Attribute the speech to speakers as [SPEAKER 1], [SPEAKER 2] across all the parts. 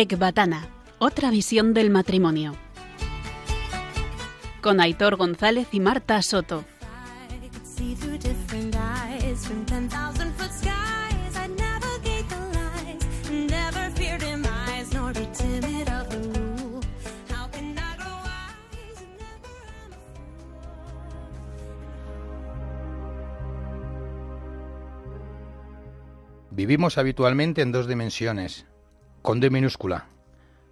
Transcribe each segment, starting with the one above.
[SPEAKER 1] Ecbatana, otra visión del matrimonio. Con Aitor González y Marta Soto.
[SPEAKER 2] Vivimos habitualmente en dos dimensiones, con D minúscula,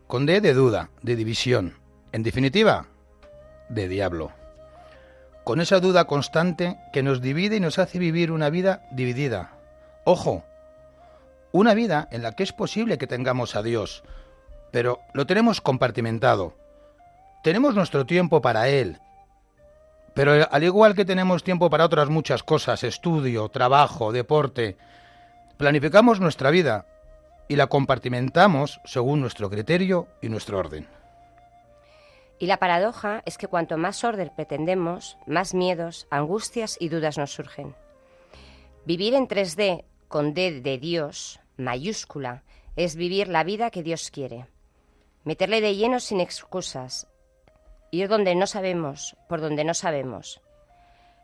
[SPEAKER 2] con D de duda, de división, en definitiva, de diablo. Con esa duda constante que nos divide y nos hace vivir una vida dividida. Ojo, una vida en la que es posible que tengamos a Dios, pero lo tenemos compartimentado. Tenemos nuestro tiempo para Él, pero al igual que tenemos tiempo para otras muchas cosas, estudio, trabajo, deporte, Planificamos nuestra vida y la compartimentamos según nuestro criterio y nuestro orden.
[SPEAKER 3] Y la paradoja es que cuanto más orden pretendemos, más miedos, angustias y dudas nos surgen. Vivir en 3D con D de Dios, mayúscula, es vivir la vida que Dios quiere. Meterle de lleno sin excusas. Ir donde no sabemos, por donde no sabemos.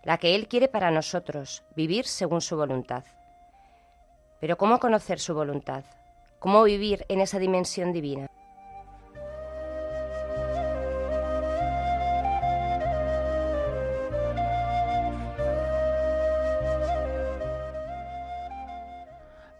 [SPEAKER 3] La que Él quiere para nosotros, vivir según su voluntad. Pero ¿cómo conocer su voluntad? ¿Cómo vivir en esa dimensión divina?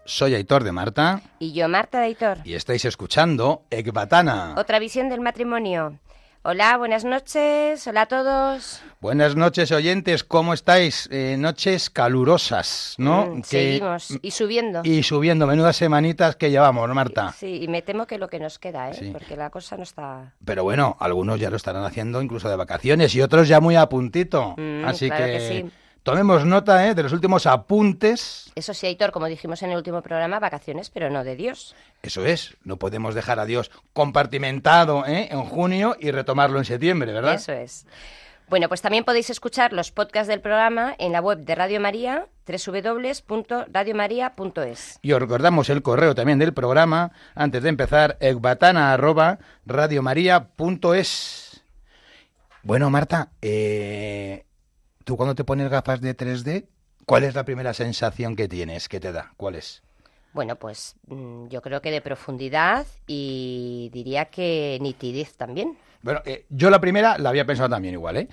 [SPEAKER 2] Soy Aitor de Marta.
[SPEAKER 3] Y yo, Marta de Aitor.
[SPEAKER 2] Y estáis escuchando Ecbatana.
[SPEAKER 3] Otra visión del matrimonio. Hola, buenas noches. Hola a todos.
[SPEAKER 2] Buenas noches, oyentes. ¿Cómo estáis? Eh, noches calurosas, ¿no?
[SPEAKER 3] Mm, seguimos. Y subiendo.
[SPEAKER 2] Y subiendo. Menudas semanitas que llevamos, ¿no, Marta?
[SPEAKER 3] Sí, y me temo que lo que nos queda, ¿eh? Porque la cosa no está...
[SPEAKER 2] Pero bueno, algunos ya lo estarán haciendo incluso de vacaciones y otros ya muy a puntito.
[SPEAKER 3] Mm,
[SPEAKER 2] Así
[SPEAKER 3] claro
[SPEAKER 2] que...
[SPEAKER 3] que sí.
[SPEAKER 2] Tomemos nota ¿eh? de los últimos apuntes.
[SPEAKER 3] Eso sí, Aitor, como dijimos en el último programa, vacaciones, pero no de Dios.
[SPEAKER 2] Eso es, no podemos dejar a Dios compartimentado ¿eh? en junio y retomarlo en septiembre, ¿verdad?
[SPEAKER 3] Eso es. Bueno, pues también podéis escuchar los podcasts del programa en la web de Radio María, www.radiomaria.es.
[SPEAKER 2] Y os recordamos el correo también del programa, antes de empezar, ecbatana.radiomaria.es. Bueno, Marta, eh, tú cuando te pones gafas de 3D, ¿cuál es la primera sensación que tienes, que te da? ¿Cuál es?
[SPEAKER 3] Bueno, pues mm, yo creo que de profundidad y diría que nitidez también.
[SPEAKER 2] Bueno, eh, yo la primera la había pensado también igual, ¿eh?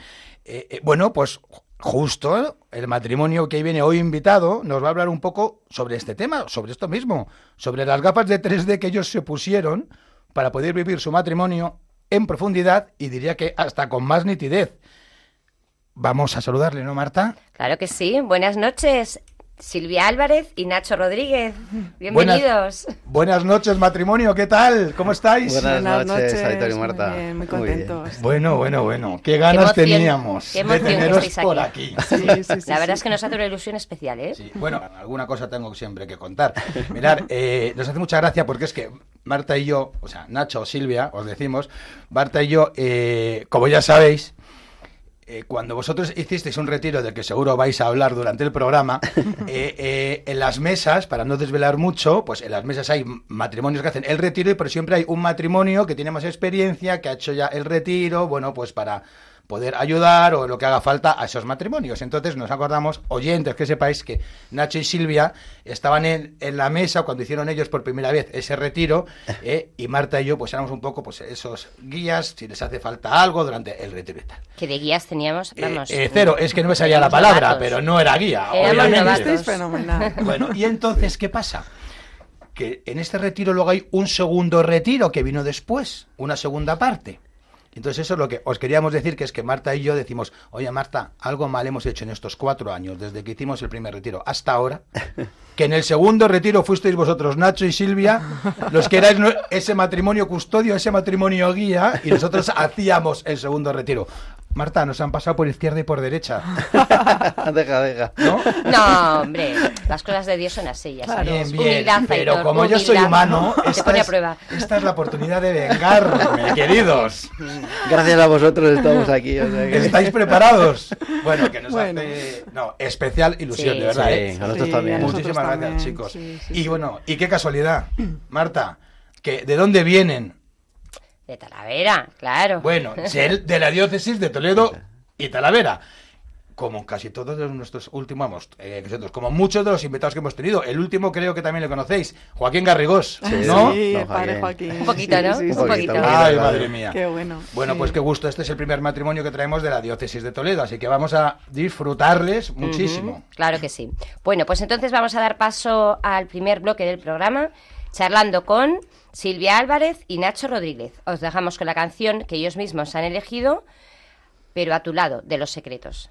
[SPEAKER 2] Eh, eh, Bueno, pues justo el matrimonio que viene hoy invitado nos va a hablar un poco sobre este tema, sobre esto mismo, sobre las gafas de 3D que ellos se pusieron para poder vivir su matrimonio en profundidad y diría que hasta con más nitidez. Vamos a saludarle, ¿no, Marta?
[SPEAKER 3] Claro que sí. Buenas noches, Silvia Álvarez y Nacho Rodríguez. Bienvenidos.
[SPEAKER 2] Buenas, buenas noches, matrimonio, ¿qué tal? ¿Cómo estáis?
[SPEAKER 4] Buenas,
[SPEAKER 5] Buenas
[SPEAKER 4] noches,
[SPEAKER 5] noches,
[SPEAKER 4] Aitor y
[SPEAKER 5] muy
[SPEAKER 4] Marta.
[SPEAKER 5] bien, muy
[SPEAKER 4] bien.
[SPEAKER 5] contentos.
[SPEAKER 2] Bueno, bueno, bueno. Qué ganas
[SPEAKER 3] emoción,
[SPEAKER 2] teníamos
[SPEAKER 3] qué
[SPEAKER 2] de
[SPEAKER 3] que
[SPEAKER 2] por
[SPEAKER 3] aquí.
[SPEAKER 2] aquí.
[SPEAKER 5] Sí, sí, sí,
[SPEAKER 3] La verdad
[SPEAKER 5] sí.
[SPEAKER 3] es que nos hace una ilusión especial, ¿eh?
[SPEAKER 2] Sí, Bueno, alguna cosa tengo siempre que contar. Mirad, eh, nos hace mucha gracia porque es que Marta y yo, o sea, Nacho o Silvia, os decimos, Marta y yo, eh, como ya sabéis, eh, cuando vosotros hicisteis un retiro del que seguro vais a hablar durante el programa, eh, eh, en las mesas, para no desvelar mucho, pues en las mesas hay matrimonios que hacen el retiro, y pero siempre hay un matrimonio que tiene más experiencia, que ha hecho ya el retiro, bueno, pues para poder ayudar o lo que haga falta a esos matrimonios. Entonces nos acordamos, oyentes, que sepáis que Nacho y Silvia estaban en, en la mesa cuando hicieron ellos por primera vez ese retiro eh, y Marta y yo pues éramos un poco pues esos guías, si les hace falta algo durante el retiro y tal.
[SPEAKER 3] Que de guías teníamos,
[SPEAKER 2] Eh,
[SPEAKER 3] vamos.
[SPEAKER 2] eh, cero, es que no me salía la palabra,
[SPEAKER 3] novatos.
[SPEAKER 2] pero no era guía. Obviamente.
[SPEAKER 5] fenomenal.
[SPEAKER 2] Bueno, y entonces, ¿qué pasa? Que en este retiro luego hay un segundo retiro que vino después, una segunda parte. Entonces eso es lo que os queríamos decir, que es que Marta y yo decimos, oye Marta, algo mal hemos hecho en estos cuatro años, desde que hicimos el primer retiro hasta ahora, que en el segundo retiro fuisteis vosotros, Nacho y Silvia, los que erais ese matrimonio custodio, ese matrimonio guía, y nosotros hacíamos el segundo retiro. Marta, nos han pasado por izquierda y por derecha,
[SPEAKER 4] deja, deja.
[SPEAKER 2] ¿no?
[SPEAKER 3] No, hombre, las cosas de Dios son así, ya
[SPEAKER 5] Claro.
[SPEAKER 3] sabes.
[SPEAKER 2] Bien, bien,
[SPEAKER 3] Humildad,
[SPEAKER 2] pero
[SPEAKER 3] Aitor,
[SPEAKER 2] como yo soy humano,
[SPEAKER 3] Te
[SPEAKER 2] esta es,
[SPEAKER 3] prueba.
[SPEAKER 2] esta es la oportunidad de vengarme, queridos.
[SPEAKER 4] Gracias a vosotros estamos aquí. o sea que-
[SPEAKER 2] ¿Estáis preparados? Bueno, que nos
[SPEAKER 5] Bueno.
[SPEAKER 2] hace no, especial ilusión,
[SPEAKER 3] Sí.
[SPEAKER 2] de verdad.
[SPEAKER 4] Sí,
[SPEAKER 2] ¿eh?
[SPEAKER 4] a nosotros
[SPEAKER 5] Sí,
[SPEAKER 4] también.
[SPEAKER 5] a nosotros
[SPEAKER 2] Muchísimas
[SPEAKER 5] también,
[SPEAKER 2] gracias, chicos.
[SPEAKER 5] sí, sí,
[SPEAKER 2] y bueno, y qué casualidad, Marta. que ¿de dónde vienen?
[SPEAKER 3] De Talavera, claro.
[SPEAKER 2] Bueno, ser de la diócesis de Toledo y Talavera. Como casi todos de nuestros últimos, eh, como muchos de los invitados que hemos tenido. El último creo que también le conocéis, Joaquín Garrigós,
[SPEAKER 4] Sí,
[SPEAKER 2] ¿no?
[SPEAKER 5] Sí,
[SPEAKER 4] No,
[SPEAKER 5] el padre
[SPEAKER 4] Joaquín.
[SPEAKER 5] Joaquín.
[SPEAKER 3] Un poquito, ¿no?
[SPEAKER 5] Sí, sí,
[SPEAKER 3] Un
[SPEAKER 5] sí.
[SPEAKER 4] Un
[SPEAKER 3] poquito.
[SPEAKER 4] poquito.
[SPEAKER 2] Ay, madre mía.
[SPEAKER 5] Qué bueno.
[SPEAKER 2] Bueno,
[SPEAKER 5] sí.
[SPEAKER 2] pues qué gusto. Este es el primer matrimonio que traemos de la diócesis de Toledo, así que vamos a disfrutarles muchísimo.
[SPEAKER 3] Claro que sí. Bueno, pues entonces vamos a dar paso al primer bloque del programa, charlando con Silvia Álvarez y Nacho Rodríguez. Os dejamos con la canción que ellos mismos han elegido, pero a tu lado, de Los Secretos.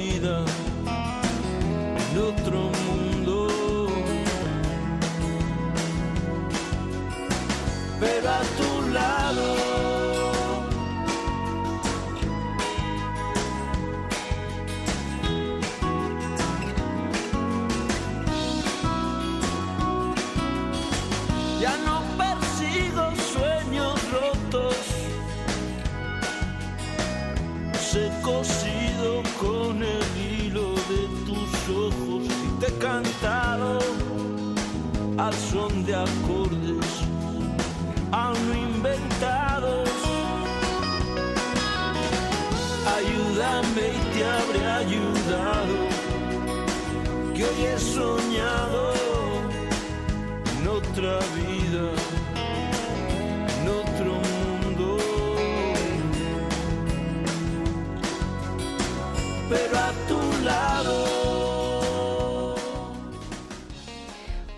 [SPEAKER 6] pero a tu lado. Ya no persigo sueños rotos, he cosido con el hilo de tus ojos y te he cantado al son de hoy he soñado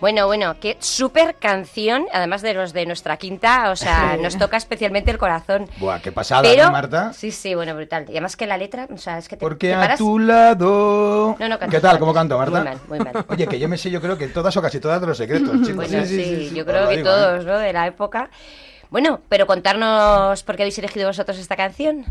[SPEAKER 3] Bueno, bueno, qué súper canción, además de los de nuestra quinta, o sea, nos toca especialmente el corazón.
[SPEAKER 2] Buah, qué pasada,
[SPEAKER 3] Pero,
[SPEAKER 2] ¿no, Marta?
[SPEAKER 3] Sí, sí, bueno, brutal. Y además que la letra, o sea, es que te,
[SPEAKER 2] Porque
[SPEAKER 3] te
[SPEAKER 2] a
[SPEAKER 3] paras-
[SPEAKER 2] tu lado.
[SPEAKER 3] No, no, cantas
[SPEAKER 2] ¿Qué tal? ¿Cómo canto, Marta?
[SPEAKER 3] Muy mal, muy mal.
[SPEAKER 2] Oye, que yo me sé, yo creo que todas o casi todas de los secretos, chicos.
[SPEAKER 3] Bueno, sí, yo
[SPEAKER 2] Os
[SPEAKER 3] creo
[SPEAKER 2] lo
[SPEAKER 3] que
[SPEAKER 2] digo, ¿eh?
[SPEAKER 3] todos, ¿no? De la época. Bueno, pero contarnos por qué habéis elegido vosotros esta canción.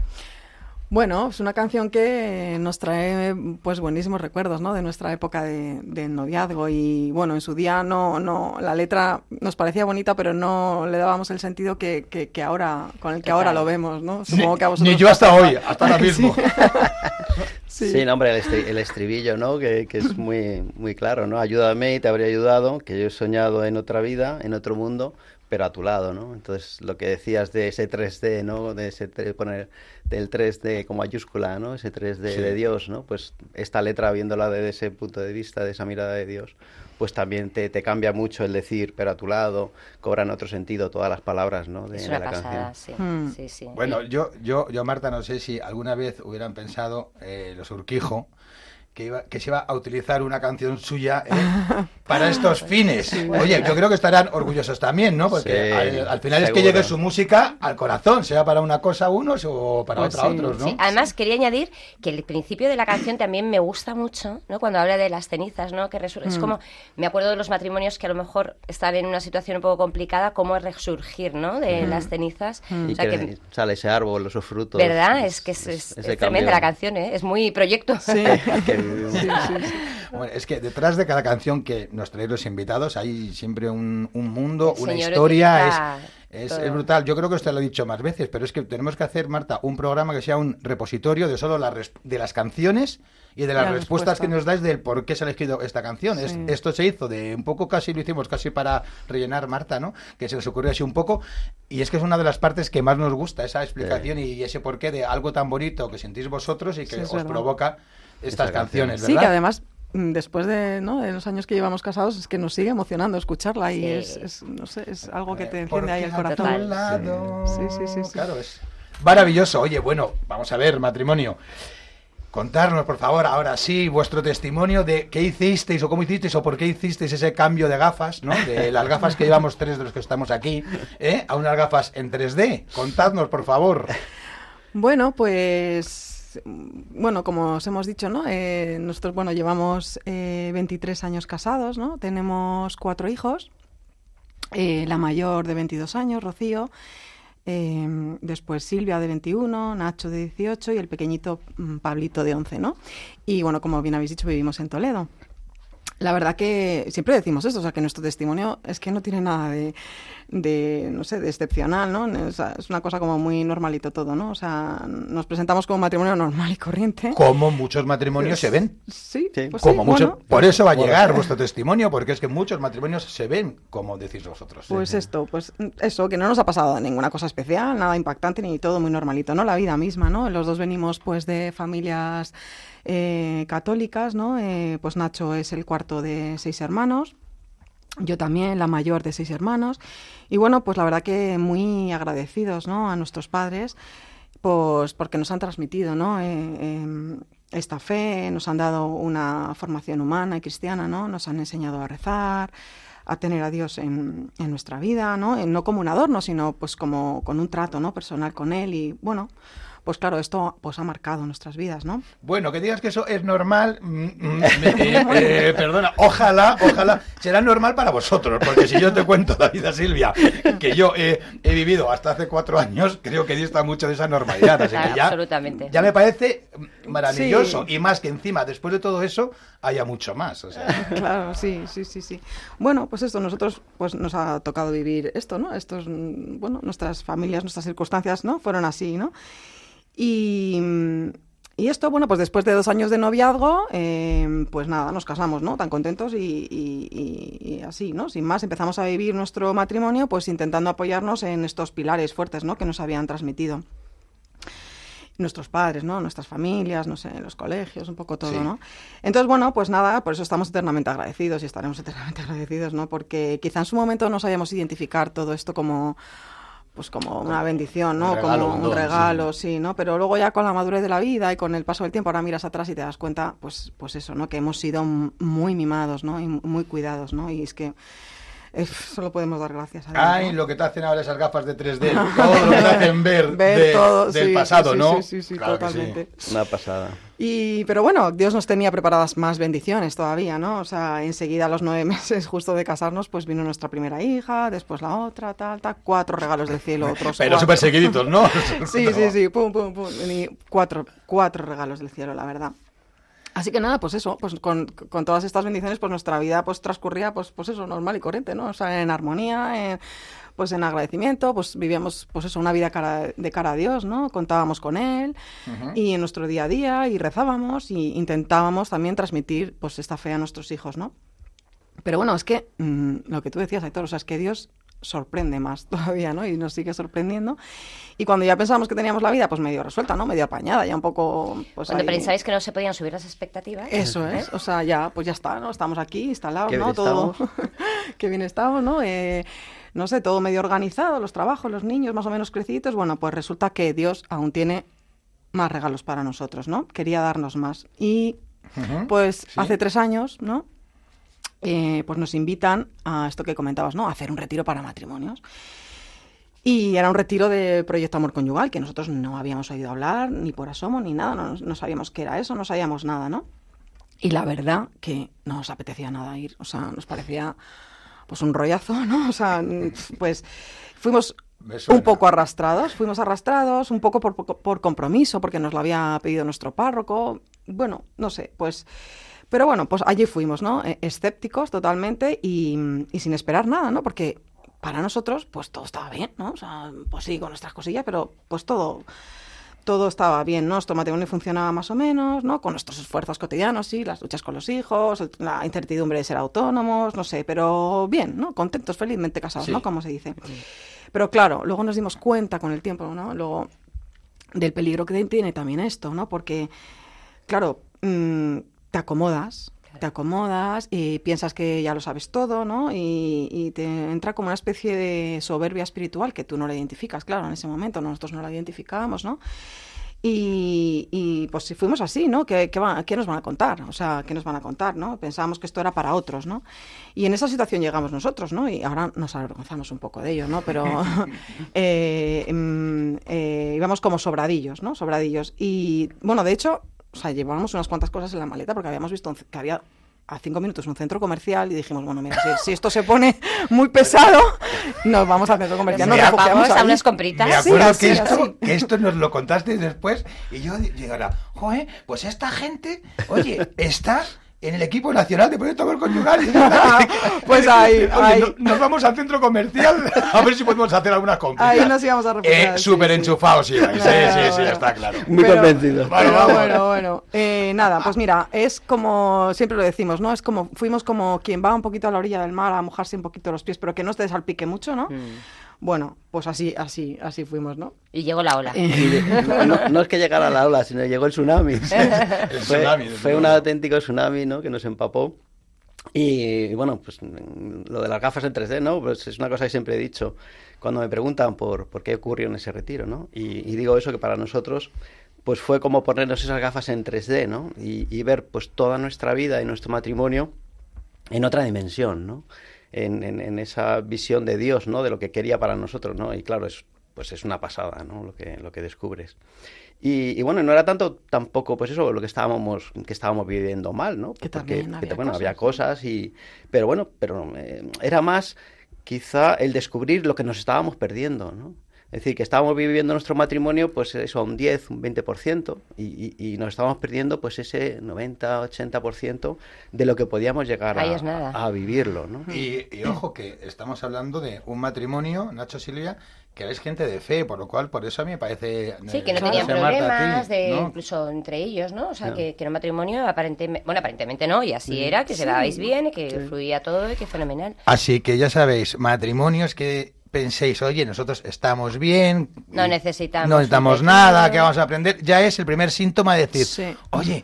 [SPEAKER 5] Bueno, es una canción que nos trae pues buenísimos recuerdos, ¿no? De nuestra época de, de noviazgo y bueno, en su día no, no, la letra nos parecía bonita, pero no le dábamos el sentido que, que, que ahora, con el que ahora lo vemos, ¿no? Supongo que a vosotros
[SPEAKER 2] Ni yo hasta hoy, hasta ahora
[SPEAKER 5] Sí.
[SPEAKER 2] mismo.
[SPEAKER 5] Sí.
[SPEAKER 4] Sí, no, hombre, el, estri- el estribillo, ¿no? Que, que es muy, muy claro, ¿no? Ayúdame y te habría ayudado, que yo he soñado en otra vida, en otro mundo, pero a tu lado, ¿no? Entonces, lo que decías de ese 3D, ¿no? De ese poner del 3D como mayúscula, ¿no? Ese 3D
[SPEAKER 2] Sí.
[SPEAKER 4] de Dios, ¿no? Pues esta letra, viéndola desde ese punto de vista, de esa mirada de Dios, pues también te, te cambia mucho el decir, pero a tu lado, cobran otro sentido todas las palabras, ¿no? De,
[SPEAKER 3] es
[SPEAKER 4] de
[SPEAKER 3] una
[SPEAKER 4] la
[SPEAKER 3] pasada,
[SPEAKER 4] canción.
[SPEAKER 3] sí,
[SPEAKER 5] Mm.
[SPEAKER 3] sí, sí.
[SPEAKER 2] Bueno, yo, yo, yo, Marta, no sé si alguna vez hubieran pensado eh, los Urquijo que, iba, que se iba a utilizar una canción suya eh, para estos fines. Oye, yo creo que estarán orgullosos también, ¿no? Porque
[SPEAKER 4] Sí,
[SPEAKER 2] al, al final es que llegue su música al corazón, sea para una cosa unos o para
[SPEAKER 5] Pues
[SPEAKER 2] otra
[SPEAKER 5] sí,
[SPEAKER 2] otros, ¿no?
[SPEAKER 3] Sí, además quería añadir que el principio de la canción también me gusta mucho, ¿no? Cuando habla de las cenizas, ¿no? Que resur- es como me acuerdo de los matrimonios que a lo mejor están en una situación un poco complicada, cómo es resurgir, ¿no? De las cenizas,
[SPEAKER 4] Y
[SPEAKER 3] o sea
[SPEAKER 4] que,
[SPEAKER 3] que,
[SPEAKER 4] sale ese árbol, esos frutos.
[SPEAKER 3] verdad, es que es, es- es tremenda la canción, ¿eh? Es muy proyecto.
[SPEAKER 5] Sí.
[SPEAKER 4] que vivimos.
[SPEAKER 5] Sí, sí, sí.
[SPEAKER 2] Bueno, es que detrás de cada canción que nos traéis los invitados hay siempre un, un mundo,
[SPEAKER 3] El
[SPEAKER 2] una historia. Es, Es, es brutal. Yo creo que usted lo ha dicho más veces, pero es que tenemos que hacer, Marta, un programa que sea un repositorio de solo las res- de las canciones y de las
[SPEAKER 5] La
[SPEAKER 2] respuestas que nos dais del por qué se ha elegido esta canción. Es-
[SPEAKER 5] Sí.
[SPEAKER 2] esto se hizo de un poco casi, lo hicimos casi para rellenar Marta, ¿no? Que se les ocurrió así un poco. Y es que es una de las partes que más nos gusta, esa explicación y ese porqué de algo tan bonito que sentís vosotros y que
[SPEAKER 5] Sí,
[SPEAKER 2] os
[SPEAKER 5] verdad.
[SPEAKER 2] provoca estas canciones,
[SPEAKER 5] Sí,
[SPEAKER 2] ¿verdad?
[SPEAKER 5] que además, después de, ¿no? de los años que llevamos casados, es que nos sigue emocionando escucharla y es, es, no sé, es algo que te
[SPEAKER 2] Eh,
[SPEAKER 5] enciende ahí el corazón.
[SPEAKER 2] lado.
[SPEAKER 5] Sí, sí, sí, sí.
[SPEAKER 2] Claro, es maravilloso. Oye, bueno, vamos a ver, matrimonio. Contarnos, por favor, ahora sí, vuestro testimonio de qué hicisteis o cómo hicisteis o por qué hicisteis ese cambio de gafas, ¿no? De las gafas que llevamos tres de los que estamos aquí, ¿eh? A unas gafas en 3D. Contadnos, por favor.
[SPEAKER 5] Bueno, pues bueno, como os hemos dicho, ¿no? Eh, nosotros, bueno, llevamos eh, 23 años casados, ¿no? Tenemos cuatro hijos. Eh, la mayor de 22 años, Rocío. eh, después Silvia de 21, Nacho de 18 y el pequeñito mm, Pablito de 11, ¿no? Y bueno, como bien habéis dicho, vivimos en Toledo. La verdad que siempre decimos esto, o sea, que nuestro testimonio es que no tiene nada de, de, no sé, de excepcional, ¿no? O sea, es una cosa como muy normalito todo, ¿no? O sea, nos presentamos como matrimonio normal y corriente.
[SPEAKER 2] Como muchos matrimonios se ven.
[SPEAKER 5] Sí,
[SPEAKER 4] Sí.
[SPEAKER 5] pues sí,
[SPEAKER 2] Como mucho,
[SPEAKER 5] bueno,
[SPEAKER 2] por eso va a llegar
[SPEAKER 4] sí.
[SPEAKER 2] vuestro testimonio, porque es que muchos matrimonios se ven como decís vosotros.
[SPEAKER 5] Pues esto, pues eso, que no nos ha pasado ninguna cosa especial, nada impactante ni todo muy normalito, ¿no? La vida misma, ¿no? Los dos venimos pues de familias eh, católicas, ¿no? Eh, pues Nacho es el cuarto de seis hermanos, yo también, la mayor de seis hermanos, y bueno, pues la verdad que muy agradecidos, ¿no? A nuestros padres, pues porque nos han transmitido, ¿no? Eh, eh, esta fe, nos han dado una formación humana y cristiana, ¿no? Nos han enseñado a rezar, a tener a Dios en, en nuestra vida, ¿no? Eh, No como un adorno, sino pues como con un trato, ¿no? Personal con Él y bueno, pues claro, esto pues ha marcado nuestras vidas, ¿no?
[SPEAKER 2] Bueno, que digas que eso es normal, mm, mm, eh, eh, perdona, ojalá, ojalá, será normal para vosotros, porque si yo te cuento, David Silvia, que yo he, he vivido hasta hace cuatro años, creo que dista mucho de esa normalidad, así
[SPEAKER 3] Claro,
[SPEAKER 2] que ya,
[SPEAKER 3] absolutamente.
[SPEAKER 2] ya me parece maravilloso,
[SPEAKER 5] Sí.
[SPEAKER 2] y más que encima, después de todo eso, haya mucho más, o sea,
[SPEAKER 5] Claro, sí, sí, sí, sí. Bueno, pues esto, nosotros pues nos ha tocado vivir esto, ¿no? Estos, mm, bueno, nuestras familias, nuestras circunstancias, ¿no? Fueron así, ¿no? Y, y esto, bueno, pues después de dos años de noviazgo, eh, pues nada, nos casamos, ¿no? Tan contentos y, y- y- y así, ¿no? Sin más, empezamos a vivir nuestro matrimonio, pues intentando apoyarnos en estos pilares fuertes, ¿no? Que nos habían transmitido nuestros padres, ¿no? Nuestras familias, no sé, los colegios, un poco todo,
[SPEAKER 2] Sí.
[SPEAKER 5] ¿no? Entonces, bueno, pues nada, por eso estamos eternamente agradecidos y estaremos eternamente agradecidos, ¿no? Porque quizá en su momento no sabíamos identificar todo esto como pues como una bendición, ¿no?
[SPEAKER 2] Un regalo,
[SPEAKER 5] como
[SPEAKER 2] un don,
[SPEAKER 5] regalo, sí, ¿no? Pero luego ya con la madurez de la vida y con el paso del tiempo, ahora miras atrás y te das cuenta, pues, pues eso, ¿no? Que hemos sido muy mimados, ¿no? Y muy cuidados, ¿no? Y es que eh, solo podemos dar gracias a Dios.
[SPEAKER 2] ay,
[SPEAKER 5] ¿no?
[SPEAKER 2] lo que te hacen ahora esas gafas de 3D, todo lo que te hacen ver,
[SPEAKER 5] Ver
[SPEAKER 2] de-
[SPEAKER 5] todo,
[SPEAKER 2] del
[SPEAKER 5] sí,
[SPEAKER 2] pasado,
[SPEAKER 5] sí,
[SPEAKER 2] ¿no?
[SPEAKER 5] Sí, sí, sí,
[SPEAKER 2] Claro que sí.
[SPEAKER 5] totalmente.
[SPEAKER 4] Una pasada.
[SPEAKER 5] Y, pero bueno, Dios nos tenía preparadas más bendiciones todavía, ¿no? O sea, enseguida a los nueve meses justo de casarnos, pues vino nuestra primera hija, después la otra, tal, tal, cuatro regalos del cielo, otros
[SPEAKER 2] Pero súper seguiditos, ¿no?
[SPEAKER 5] Sí, sí, sí, pum, pum, pum. Y cuatro, cuatro regalos del cielo, la verdad. Así que nada, pues eso, pues con, con todas estas bendiciones, pues nuestra vida pues transcurría, pues, pues eso, normal y corriente, ¿no? O sea, en armonía, en, pues en agradecimiento, pues vivíamos, pues eso, una vida cara, de cara a Dios, ¿no? Contábamos con Él y en nuestro día a día y rezábamos y intentábamos también transmitir, pues esta fe a nuestros hijos, ¿no? Pero bueno, es que mm, lo que tú decías, Aitor, o sea, es que Dios sorprende más todavía, ¿no? Y nos sigue sorprendiendo. Y cuando ya pensábamos que teníamos la vida, pues medio resuelta, ¿no? Medio apañada, ya un poco... Pues
[SPEAKER 3] Cuando
[SPEAKER 5] ahí-
[SPEAKER 3] pensáis que no se podían subir las expectativas.
[SPEAKER 5] Eso
[SPEAKER 3] ¿eh?
[SPEAKER 5] es, o sea, ya, pues ya está, ¿no? Estamos aquí instalados,
[SPEAKER 4] Qué
[SPEAKER 5] ¿no?
[SPEAKER 4] bien
[SPEAKER 5] Todo... Qué bien estamos, ¿no? Eh, no sé, todo medio organizado, los trabajos, los niños más o menos crecidos. Bueno, pues resulta que Dios aún tiene más regalos para nosotros, ¿no? Quería darnos más. Y pues
[SPEAKER 2] Sí.
[SPEAKER 5] hace tres años, ¿no? Eh, pues nos invitan a esto que comentabas, ¿no? A hacer un retiro para matrimonios. Y era un retiro de Proyecto Amor Conyugal, que nosotros no habíamos oído hablar, ni por asomo, ni nada, no, no sabíamos qué era eso, no sabíamos nada, ¿no? Y la verdad que no nos apetecía nada ir, o sea, nos parecía pues un rollazo, ¿no? O sea, pues fuimos un poco arrastrados, fuimos arrastrados, un poco por, por compromiso, porque nos lo había pedido nuestro párroco, bueno, no sé, pues... Pero bueno, pues allí fuimos, ¿no? Eh, Escépticos totalmente y, y sin esperar nada, ¿no? Porque para nosotros, pues todo estaba bien, ¿no? O sea, pues sí, con nuestras cosillas, pero pues todo todo estaba bien, ¿no? Nuestro matrimonio funcionaba más o menos, ¿no? Con nuestros esfuerzos cotidianos, sí, las luchas con los hijos, la incertidumbre de ser autónomos, no sé, pero bien, ¿no? Contentos, felizmente casados,
[SPEAKER 2] Sí.
[SPEAKER 5] ¿no? Como se dice. Pero claro, luego nos dimos cuenta con el tiempo, ¿no? Luego del peligro que tiene también esto, ¿no? Porque, claro, mm, te acomodas, te acomodas y piensas que ya lo sabes todo, ¿no? Y, y te entra como una especie de soberbia espiritual que tú no la identificas, claro, en ese momento nosotros no la identificábamos, ¿no? Y, y, pues si fuimos así, ¿no? ¿Qué, qué, van- qué nos van a contar? O sea, ¿qué nos van a contar, no? Pensábamos que esto era para otros, ¿no? Y en esa situación llegamos nosotros, ¿no? Y ahora nos avergonzamos un poco de ello, ¿no? Pero eh, mm, eh, íbamos como sobradillos, ¿no? Sobradillos. Y, bueno, de hecho, o sea, llevábamos unas cuantas cosas en la maleta porque habíamos visto que había a cinco minutos un centro comercial y dijimos, bueno, mira, si, si esto se pone muy pesado, nos vamos al centro comercial. Nos
[SPEAKER 3] Vamos a unas compritas.
[SPEAKER 2] Me
[SPEAKER 5] Sí,
[SPEAKER 2] acuerdo
[SPEAKER 5] así,
[SPEAKER 2] que, esto,
[SPEAKER 5] así.
[SPEAKER 2] que esto nos lo contaste después y yo llegara, joder, pues esta gente, oye, está en el equipo nacional de proyecto Amor Conyugal.
[SPEAKER 5] Pues ahí,
[SPEAKER 2] Oye,
[SPEAKER 5] ahí.
[SPEAKER 2] no- nos vamos al centro comercial a ver si podemos hacer algunas compras.
[SPEAKER 5] Ahí nos íbamos a refugiar.
[SPEAKER 2] Eh,
[SPEAKER 5] sí,
[SPEAKER 2] Súper
[SPEAKER 5] sí.
[SPEAKER 2] enchufados sí,
[SPEAKER 5] Claro,
[SPEAKER 2] sí, sí,
[SPEAKER 5] bueno.
[SPEAKER 2] está claro.
[SPEAKER 4] Muy
[SPEAKER 5] Pero-
[SPEAKER 4] convencido.
[SPEAKER 5] Pero
[SPEAKER 2] vamos.
[SPEAKER 5] bueno, bueno. Eh, nada, pues mira, es como siempre lo decimos, ¿no? Es como, fuimos como quien va un poquito a la orilla del mar a mojarse un poquito los pies, pero que no te salpique mucho, ¿no? Bueno, pues así, así, así fuimos, ¿no?
[SPEAKER 3] Y llegó la ola.
[SPEAKER 4] No, no- no es que llegara la ola, sino llegó el tsunami.
[SPEAKER 2] El
[SPEAKER 4] fue,
[SPEAKER 2] tsunami,
[SPEAKER 4] fue un auténtico tsunami, ¿no? Que nos empapó. Y bueno, pues mm, lo de las gafas en 3D, ¿no? Pues es una cosa que siempre he dicho cuando me preguntan por, por qué ocurrió en ese retiro, ¿no? Y, y digo eso que para nosotros pues fue como ponernos esas gafas en 3D, ¿no? Y, y ver pues toda nuestra vida y nuestro matrimonio en otra dimensión, ¿no? En, en- en esa visión de Dios, ¿no? De lo que quería para nosotros, ¿no? Y claro, es, pues es una pasada, ¿no? Lo que, lo que descubres. Y, y bueno, no era tanto tampoco, pues eso, lo que estábamos, que estábamos viviendo mal, ¿no?
[SPEAKER 5] Que
[SPEAKER 4] Porque,
[SPEAKER 5] también
[SPEAKER 4] que,
[SPEAKER 5] había
[SPEAKER 4] bueno, había
[SPEAKER 5] cosas,
[SPEAKER 4] cosas y... Pero bueno, pero eh, era más quizá el descubrir lo que nos estábamos perdiendo, ¿no? Es decir, que estábamos viviendo nuestro matrimonio, pues eso, a un 10, un 20%, y, y, y nos estábamos perdiendo, pues ese 90, 80% de lo que podíamos llegar
[SPEAKER 3] Ahí
[SPEAKER 4] a,
[SPEAKER 3] es nada.
[SPEAKER 4] a vivirlo, ¿no?
[SPEAKER 2] Y, y ojo que estamos hablando de un matrimonio, Nacho Silvia, que eres gente de fe, por lo cual, por eso a mí me parece...
[SPEAKER 3] Sí, que no tenían
[SPEAKER 2] ti,
[SPEAKER 3] problemas, de,
[SPEAKER 2] ¿no?
[SPEAKER 3] incluso entre ellos, ¿no? O sea,
[SPEAKER 2] Claro.
[SPEAKER 3] que, que era un matrimonio aparentemente, bueno, aparentemente no, y así era, que se dabais bien, y que fluía todo, y que fenomenal.
[SPEAKER 2] Así que ya sabéis, matrimonios que penséis, oye, nosotros estamos bien,
[SPEAKER 3] No
[SPEAKER 2] y
[SPEAKER 3] necesitamos
[SPEAKER 2] no necesitamos nada, que vamos a aprender, ya es el primer síntoma de decir,
[SPEAKER 5] Sí.
[SPEAKER 2] oye,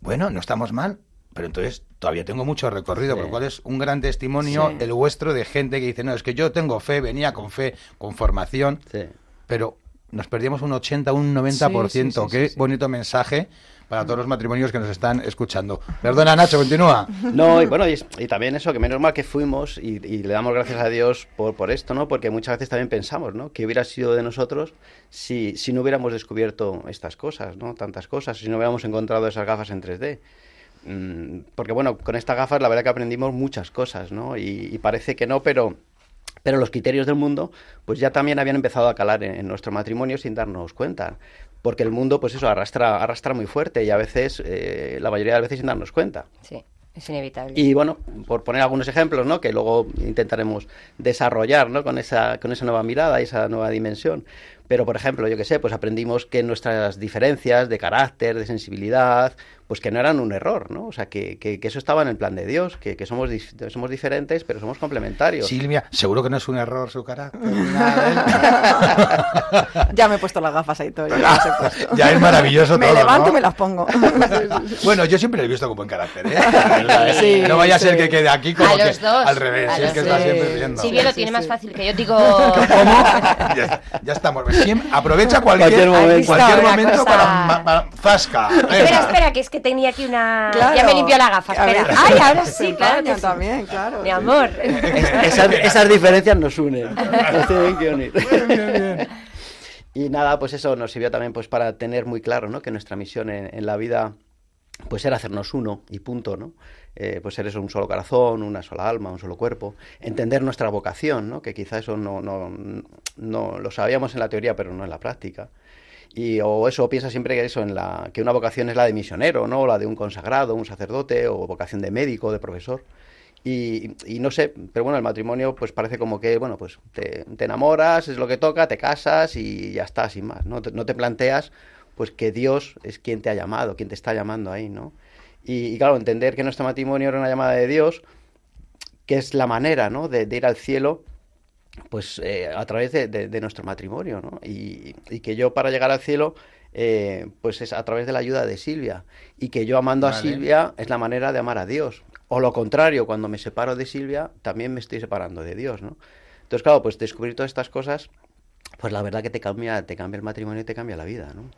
[SPEAKER 2] bueno, no estamos mal, pero entonces todavía tengo mucho recorrido, por lo cual es un gran testimonio
[SPEAKER 5] Sí.
[SPEAKER 2] el vuestro de gente que dice, no, es que yo tengo fe, venía con fe, con formación,
[SPEAKER 4] Sí.
[SPEAKER 2] pero nos perdíamos un 80, un 90%.
[SPEAKER 5] Sí, sí, sí,
[SPEAKER 2] Qué
[SPEAKER 5] sí, sí.
[SPEAKER 2] bonito mensaje para todos los matrimonios que nos están escuchando. Perdona, Nacho, continúa.
[SPEAKER 4] No, y bueno, y, también eso, que menos mal que fuimos y, le damos gracias a Dios por, por esto, ¿no? Porque muchas veces también pensamos, ¿no? Que hubiera sido de nosotros si, si no hubiéramos descubierto estas cosas, ¿no? Tantas cosas, si no hubiéramos encontrado esas gafas en 3D. Mm, porque bueno, con estas gafas la verdad que aprendimos muchas cosas, ¿no? Y, parece que no, pero... Pero los criterios del mundo, pues ya también habían empezado a calar en nuestro matrimonio sin darnos cuenta. Porque el mundo, pues eso, arrastra, arrastra muy fuerte y a veces, eh, la mayoría de las veces sin darnos cuenta.
[SPEAKER 3] Sí, es inevitable.
[SPEAKER 4] Y bueno, por poner algunos ejemplos, ¿no? Que luego intentaremos desarrollar, ¿no? Con esa, con esa nueva mirada y esa nueva dimensión. Pero, por ejemplo, yo que sé, pues aprendimos que nuestras diferencias de carácter, de sensibilidad, pues que no eran un error, ¿no? O sea, que, que, que eso estaba en el plan de Dios, que, que somos, somos diferentes, pero somos complementarios.
[SPEAKER 2] Silvia, seguro que no es un error su carácter.
[SPEAKER 5] Ya me he puesto las gafas ahí todo. Ya, las he puesto.
[SPEAKER 2] Ya es maravilloso
[SPEAKER 5] Me
[SPEAKER 2] todo,
[SPEAKER 5] levanto
[SPEAKER 2] ¿no?
[SPEAKER 5] y me las pongo.
[SPEAKER 2] Bueno, yo siempre le he visto con buen carácter, ¿eh?
[SPEAKER 5] Sí,
[SPEAKER 2] no vaya a ser
[SPEAKER 5] sí.
[SPEAKER 2] que quede aquí como
[SPEAKER 3] a
[SPEAKER 2] que
[SPEAKER 3] los dos.
[SPEAKER 2] al revés,
[SPEAKER 3] a
[SPEAKER 2] si es que está siempre viendo.
[SPEAKER 3] Silvia lo tiene
[SPEAKER 5] sí,
[SPEAKER 3] más
[SPEAKER 5] sí.
[SPEAKER 3] fácil que yo digo.
[SPEAKER 2] ¿Cómo? ya, ya estamos. Siempre- aprovecha cualquier,
[SPEAKER 4] Cualquier momento.
[SPEAKER 2] cualquier momento para, ma- para- zasca.
[SPEAKER 3] Espera, espera, que es que tenía aquí una.
[SPEAKER 5] Claro.
[SPEAKER 3] Ya me limpió la gafa, espera.
[SPEAKER 5] ver.
[SPEAKER 3] Ay, ahora sí, claro. que sí.
[SPEAKER 5] también, claro.
[SPEAKER 3] Mi
[SPEAKER 5] sí.
[SPEAKER 3] amor.
[SPEAKER 4] Es- esas, esas diferencias nos unen. Nos tienen que unir. Y nada, pues eso nos sirvió también pues para tener muy claro, ¿no? Que nuestra misión en, en la vida pues era hacernos uno y punto, ¿no? Eh, pues eres un solo corazón, una sola alma, un solo cuerpo. Entender nuestra vocación, ¿no? Que quizá eso no, no, no lo sabíamos en la teoría, pero no en la práctica. Y o eso piensa siempre que eso en la que una vocación es la de misionero, ¿no? O la de un consagrado, un sacerdote, o vocación de médico, de profesor. Y, no sé, pero bueno, el matrimonio pues parece como que, bueno, pues te, te enamoras, es lo que toca, te casas y ya está, sin más. No te, no te planteas pues que Dios es quien te ha llamado, quien te está llamando ahí, ¿no? Y, y claro, entender que nuestro matrimonio era una llamada de Dios, que es la manera, ¿no? De, de ir al cielo, pues eh, a través de, de- de nuestro matrimonio, ¿no? Y, y que yo para llegar al cielo, eh, pues es a través de la ayuda de Silvia. Y que yo amando a. Silvia es la manera de amar a Dios. O lo contrario, cuando me separo de Silvia, también me estoy separando de Dios, ¿no? Entonces, claro, pues descubrir todas estas cosas, pues la verdad que te cambia, te cambia el matrimonio y te cambia la vida, ¿no?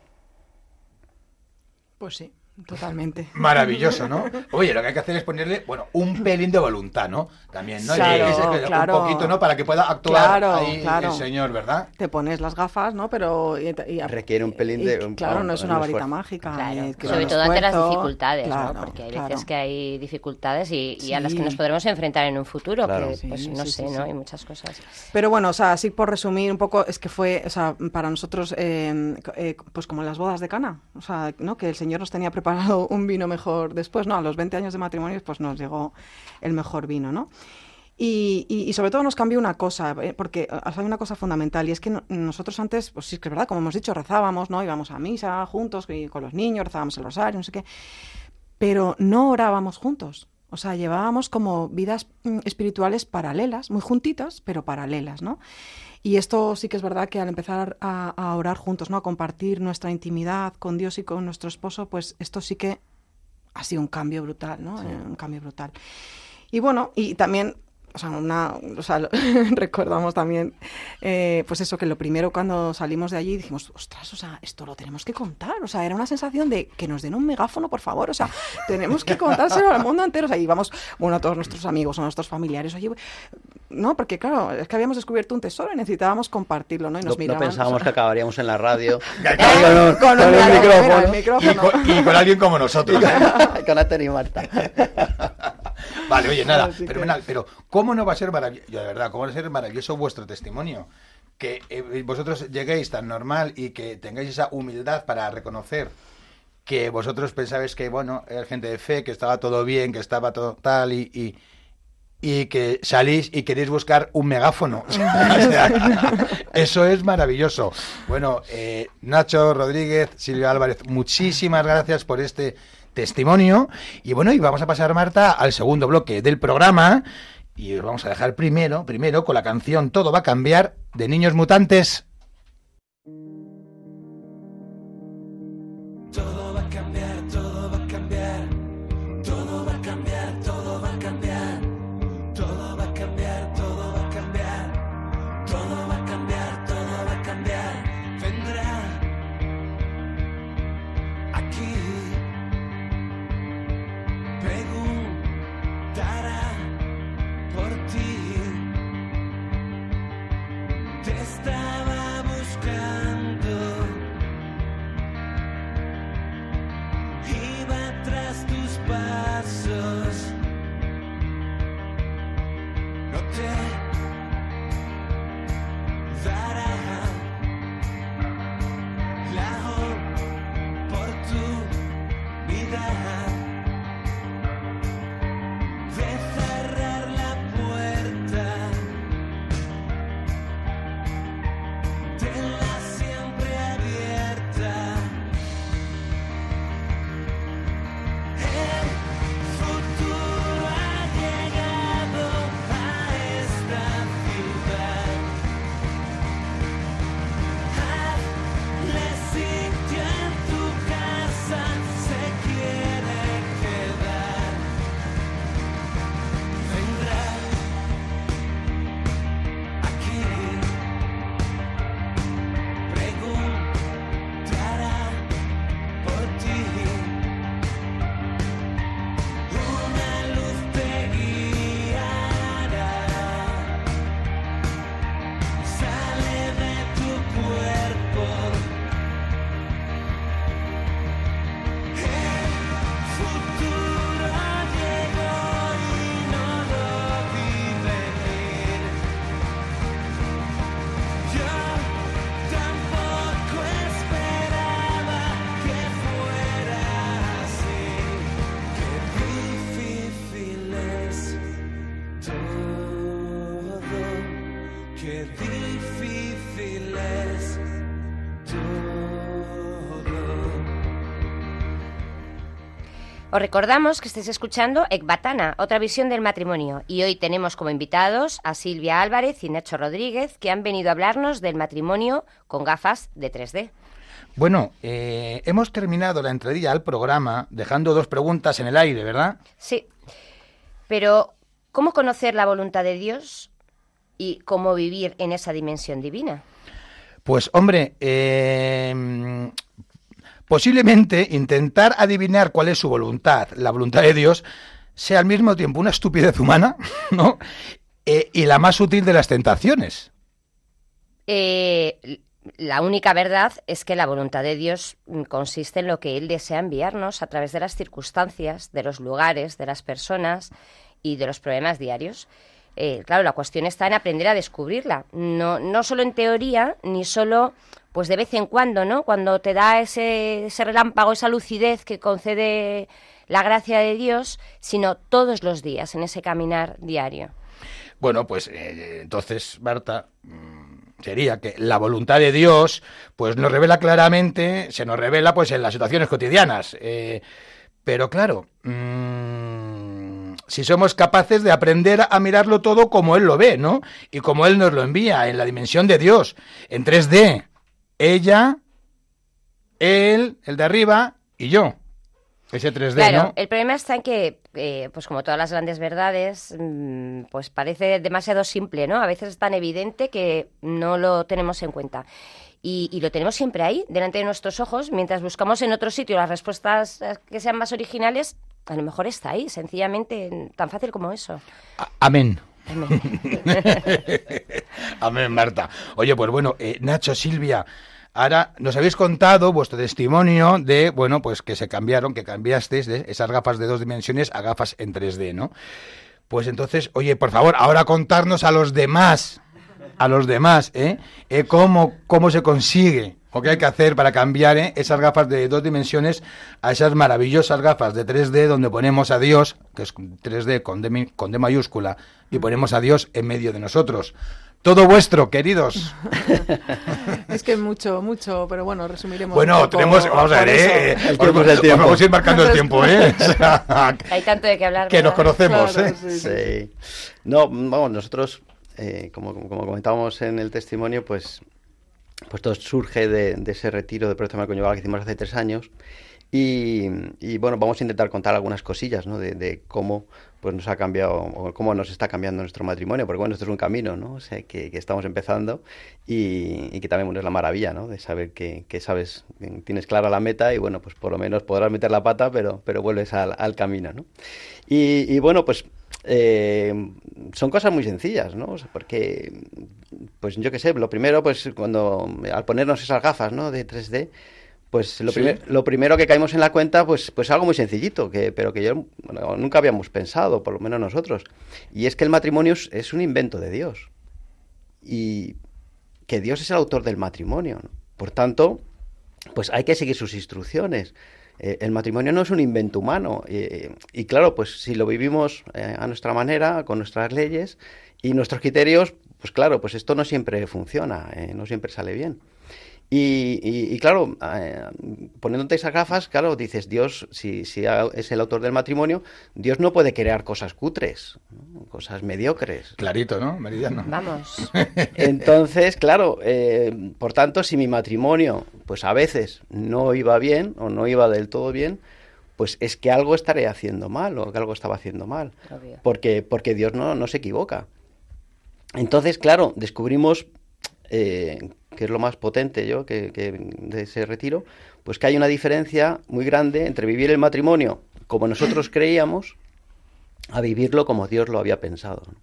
[SPEAKER 5] Pues sí, totalmente.
[SPEAKER 2] Maravilloso, ¿no? Oye, lo que hay que hacer es ponerle, bueno, un pelín de voluntad, ¿no? También, ¿no?
[SPEAKER 5] Claro, claro.
[SPEAKER 2] Un poquito, ¿no? Para que pueda actuar
[SPEAKER 5] Claro,
[SPEAKER 2] ahí
[SPEAKER 5] claro.
[SPEAKER 2] el señor, ¿verdad?
[SPEAKER 5] Te pones las gafas, ¿no? Pero... y- y-
[SPEAKER 4] Requiere un pelín
[SPEAKER 5] y,
[SPEAKER 4] de- un-
[SPEAKER 5] claro, no es una
[SPEAKER 4] un
[SPEAKER 5] varita mágica.
[SPEAKER 3] Sobre todo ante las dificultades,
[SPEAKER 5] claro,
[SPEAKER 3] ¿no? Porque hay
[SPEAKER 5] claro.
[SPEAKER 3] veces que hay dificultades y, y a las que nos podremos enfrentar en un futuro,
[SPEAKER 4] Claro.
[SPEAKER 3] que
[SPEAKER 5] Sí,
[SPEAKER 3] pues no
[SPEAKER 5] sí,
[SPEAKER 3] sé,
[SPEAKER 5] sí,
[SPEAKER 3] ¿no?
[SPEAKER 5] sí.
[SPEAKER 3] Hay muchas cosas.
[SPEAKER 5] Pero bueno, o sea, así por resumir un poco, es que fue, o sea, para nosotros, eh, eh, pues como las bodas de Cana, o sea, ¿no? Que el Señor nos tenía preparado un vino mejor después, ¿no? A los 20 años de matrimonio, pues nos llegó el mejor vino, ¿no? Y, y- y sobre todo nos cambió una cosa, eh, porque sea, hay una cosa fundamental, y es que no- nosotros antes, pues sí, que es verdad, como hemos dicho, rezábamos, ¿no? Íbamos a misa juntos y con los niños, rezábamos el rosario, no sé qué, pero no orábamos juntos. O sea, llevábamos como vidas mm, espirituales paralelas, muy juntitas, pero paralelas, ¿no? Y esto sí que es verdad que al empezar a, a orar juntos, ¿no? A compartir nuestra intimidad con Dios y con nuestro esposo, pues esto sí que ha sido un cambio brutal, ¿no? Un cambio brutal. Y bueno, y también, o sea, una, o sea, lo- recordamos también, eh, pues eso, que lo primero cuando salimos de allí dijimos, ostras, o sea, esto lo tenemos que contar, o sea, era una sensación de que nos den un megáfono, por favor, o sea, tenemos que contárselo al mundo entero, o sea, íbamos, bueno, a todos nuestros amigos, a nuestros familiares, oye, no, porque claro, es que habíamos descubierto un tesoro y necesitáamos compartirlo, ¿no? Y
[SPEAKER 4] No,
[SPEAKER 5] nos
[SPEAKER 4] no
[SPEAKER 5] miraban,
[SPEAKER 4] pensábamos
[SPEAKER 5] o sea,
[SPEAKER 4] que acabaríamos en la radio
[SPEAKER 5] con,
[SPEAKER 4] el
[SPEAKER 5] micrófono,
[SPEAKER 4] micrófono.
[SPEAKER 5] el
[SPEAKER 2] Y
[SPEAKER 5] micrófono.
[SPEAKER 2] con, y con alguien como nosotros.
[SPEAKER 4] con Antonio y Marta.
[SPEAKER 2] Vale, oye, nada,
[SPEAKER 5] Así que-
[SPEAKER 2] fenomenal. Pero, ¿cómo no va a ser maravilloso? De verdad, ¿cómo va a ser maravilloso vuestro testimonio? Que eh, vosotros lleguéis tan normal y que tengáis esa humildad para reconocer que vosotros pensabais que, bueno, era gente de fe, que estaba todo bien, que estaba todo tal y. y y que salís y queréis buscar un megáfono. O sea, eso es maravilloso. Bueno, eh, Nacho Rodríguez, Silvia Álvarez, muchísimas gracias por este testimonio. Y bueno, y vamos a pasar, Marta, al segundo bloque del programa. Y os vamos a dejar primero, primero con la canción Todo va a cambiar de Niños Mutantes.
[SPEAKER 3] Os recordamos que estáis escuchando Ecbatana, otra visión del matrimonio, y hoy tenemos como invitados a Silvia Álvarez y Nacho Rodríguez, que han venido a hablarnos del matrimonio con gafas de 3D.
[SPEAKER 2] Bueno, eh, hemos terminado la entradilla al programa dejando dos preguntas en el aire, ¿verdad?
[SPEAKER 3] Sí, pero ¿cómo conocer la voluntad de Dios y cómo vivir en esa dimensión divina?
[SPEAKER 2] Pues hombre, eh, posiblemente intentar adivinar cuál es su voluntad, la voluntad de Dios, sea al mismo tiempo una estupidez humana, ¿no? Eh, y la más útil de las tentaciones.
[SPEAKER 3] Eh, la única verdad es que la voluntad de Dios mm, consiste en lo que Él desea enviarnos a través de las circunstancias, de los lugares, de las personas y de los problemas diarios. Eh, claro, la cuestión está en aprender a descubrirla, no, no solo en teoría, ni solo pues de vez en cuando, ¿no? Cuando te da ese, ese relámpago, esa lucidez que concede la gracia de Dios, sino todos los días, en ese caminar diario.
[SPEAKER 2] Bueno, pues eh, entonces, Marta, mm, sería que la voluntad de Dios, pues nos revela claramente, se nos revela pues en las situaciones cotidianas. Eh, pero claro, mm, si somos capaces de aprender a mirarlo todo como Él lo ve, ¿no? Y como Él nos lo envía, en la dimensión de Dios, en 3D. Ella, Él, el de arriba y yo. Ese 3D,
[SPEAKER 3] Claro,
[SPEAKER 2] ¿no?
[SPEAKER 3] el problema está en que, eh, pues como todas las grandes verdades, mm, pues parece demasiado simple, ¿no? A veces es tan evidente que no lo tenemos en cuenta. Y, y lo tenemos siempre ahí, delante de nuestros ojos, mientras buscamos en otro sitio las respuestas eh, que sean más originales, a lo mejor está ahí, sencillamente tan fácil como eso.
[SPEAKER 2] A- Amén.
[SPEAKER 3] Amén.
[SPEAKER 2] Amén, Marta. Oye, pues bueno, eh, Nacho, Silvia, ahora nos habéis contado vuestro testimonio de, bueno, pues que se cambiaron, que cambiasteis de esas gafas de dos dimensiones a gafas en 3D, ¿no? Pues entonces, oye, por favor, ahora contarnos a los demás, a los demás, ¿eh? Eh, cómo, cómo se consigue, o qué hay que hacer para cambiar ¿eh? esas gafas de dos dimensiones a esas maravillosas gafas de 3D donde ponemos a Dios, que es 3D con D, con D mayúscula, y ponemos a Dios en medio de nosotros. Todo vuestro, queridos.
[SPEAKER 5] Es que mucho, mucho, pero bueno, resumiremos.
[SPEAKER 2] Bueno,
[SPEAKER 5] poco
[SPEAKER 2] tenemos, vamos a ver. ¿eh?
[SPEAKER 4] El tiempo es el
[SPEAKER 2] Os-
[SPEAKER 4] tiempo.
[SPEAKER 2] Vamos a ir marcando el tiempo, ¿eh?
[SPEAKER 3] Hay tanto de qué hablar.
[SPEAKER 2] que nos conocemos,
[SPEAKER 5] Claro,
[SPEAKER 2] ¿eh?
[SPEAKER 5] sí, sí.
[SPEAKER 4] Sí. No, vamos, nosotros, eh, como, comentábamos en el testimonio, pues, pues todo surge de, de ese retiro de protección conyugal que hicimos hace tres años. Y, y, bueno, vamos a intentar contar algunas cosillas, ¿no? De, de cómo pues nos ha cambiado, o cómo nos está cambiando nuestro matrimonio, porque bueno, esto es un camino, ¿no? O sea, que, que estamos empezando y, y que también es la maravilla, ¿no? De saber que, que sabes, tienes clara la meta y bueno, pues por lo menos podrás meter la pata, pero, pero vuelves al, camino, ¿no? Y, y bueno, pues eh, son cosas muy sencillas, ¿no? Porque, pues yo qué sé, lo primero, pues cuando al ponernos esas gafas, ¿no? De 3D, pues lo,
[SPEAKER 2] Sí.
[SPEAKER 4] primer- lo primero que caímos en la cuenta, pues, pues algo muy sencillito, que, pero que yo bueno, nunca habíamos pensado, por lo menos nosotros. Y es que el matrimonio es, es un invento de Dios. Y que Dios es el autor del matrimonio. ¿no? Por tanto, pues hay que seguir sus instrucciones. Eh, el matrimonio no es un invento humano. eh, y claro, pues si lo vivimos eh, a nuestra manera, con nuestras leyes y nuestros criterios, pues claro, pues esto no siempre funciona, eh, no siempre sale bien. Y, y- y claro, eh, poniéndote esas gafas, claro, dices, Dios, si, si es el autor del matrimonio, Dios no puede crear cosas cutres, ¿no? cosas mediocres.
[SPEAKER 2] Clarito, ¿no? Meridiano.
[SPEAKER 3] Vamos.
[SPEAKER 4] Entonces, claro, eh, por tanto, si mi matrimonio, pues a veces no iba bien o no iba del todo bien, pues es que algo estaré haciendo mal o que algo estaba haciendo mal.
[SPEAKER 3] Obvio.
[SPEAKER 4] Porque, porque Dios no, no se equivoca. Entonces, claro, descubrimos, eh, que es lo más potente yo que, que de ese retiro, pues que hay una diferencia muy grande entre vivir el matrimonio como nosotros creíamos a vivirlo como Dios lo había pensado. ¿no?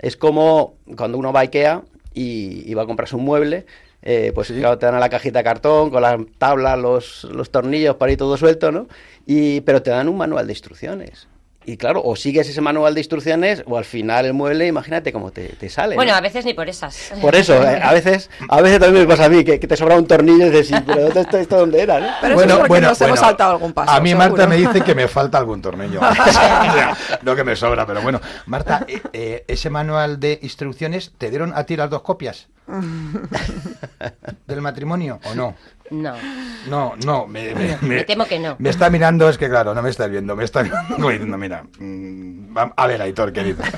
[SPEAKER 4] Es como cuando uno va a Ikea y, y va a comprarse un mueble, eh, pues claro, te dan a la cajita de cartón con la tabla, los, los tornillos para ir todo suelto, ¿no? Y, pero te dan un manual de instrucciones. Y claro, o sigues ese manual de instrucciones o al final el mueble, imagínate cómo te, te sale.
[SPEAKER 3] Bueno,
[SPEAKER 4] ¿no?
[SPEAKER 3] a veces ni por esas.
[SPEAKER 4] Por eso, eh, a veces a veces también me pasa a mí que, que te sobra un tornillo y dices, sí, pero ¿dónde está esto dónde era? ¿no?
[SPEAKER 5] Pero eso es porque nos hemos saltado algún paso.
[SPEAKER 2] A mí
[SPEAKER 5] seguro.
[SPEAKER 2] Marta me dice que me falta algún tornillo. No que me sobra, pero bueno. Marta, eh, eh, ese manual de instrucciones, ¿te dieron a ti las dos copias? ¿Del matrimonio o no?
[SPEAKER 3] No.
[SPEAKER 2] No, no, me, me-
[SPEAKER 3] Me temo que no.
[SPEAKER 2] Me está mirando, es que claro, no me estás viendo, me está mirando diciendo, mira, mm, va- a ver, Aitor, querido.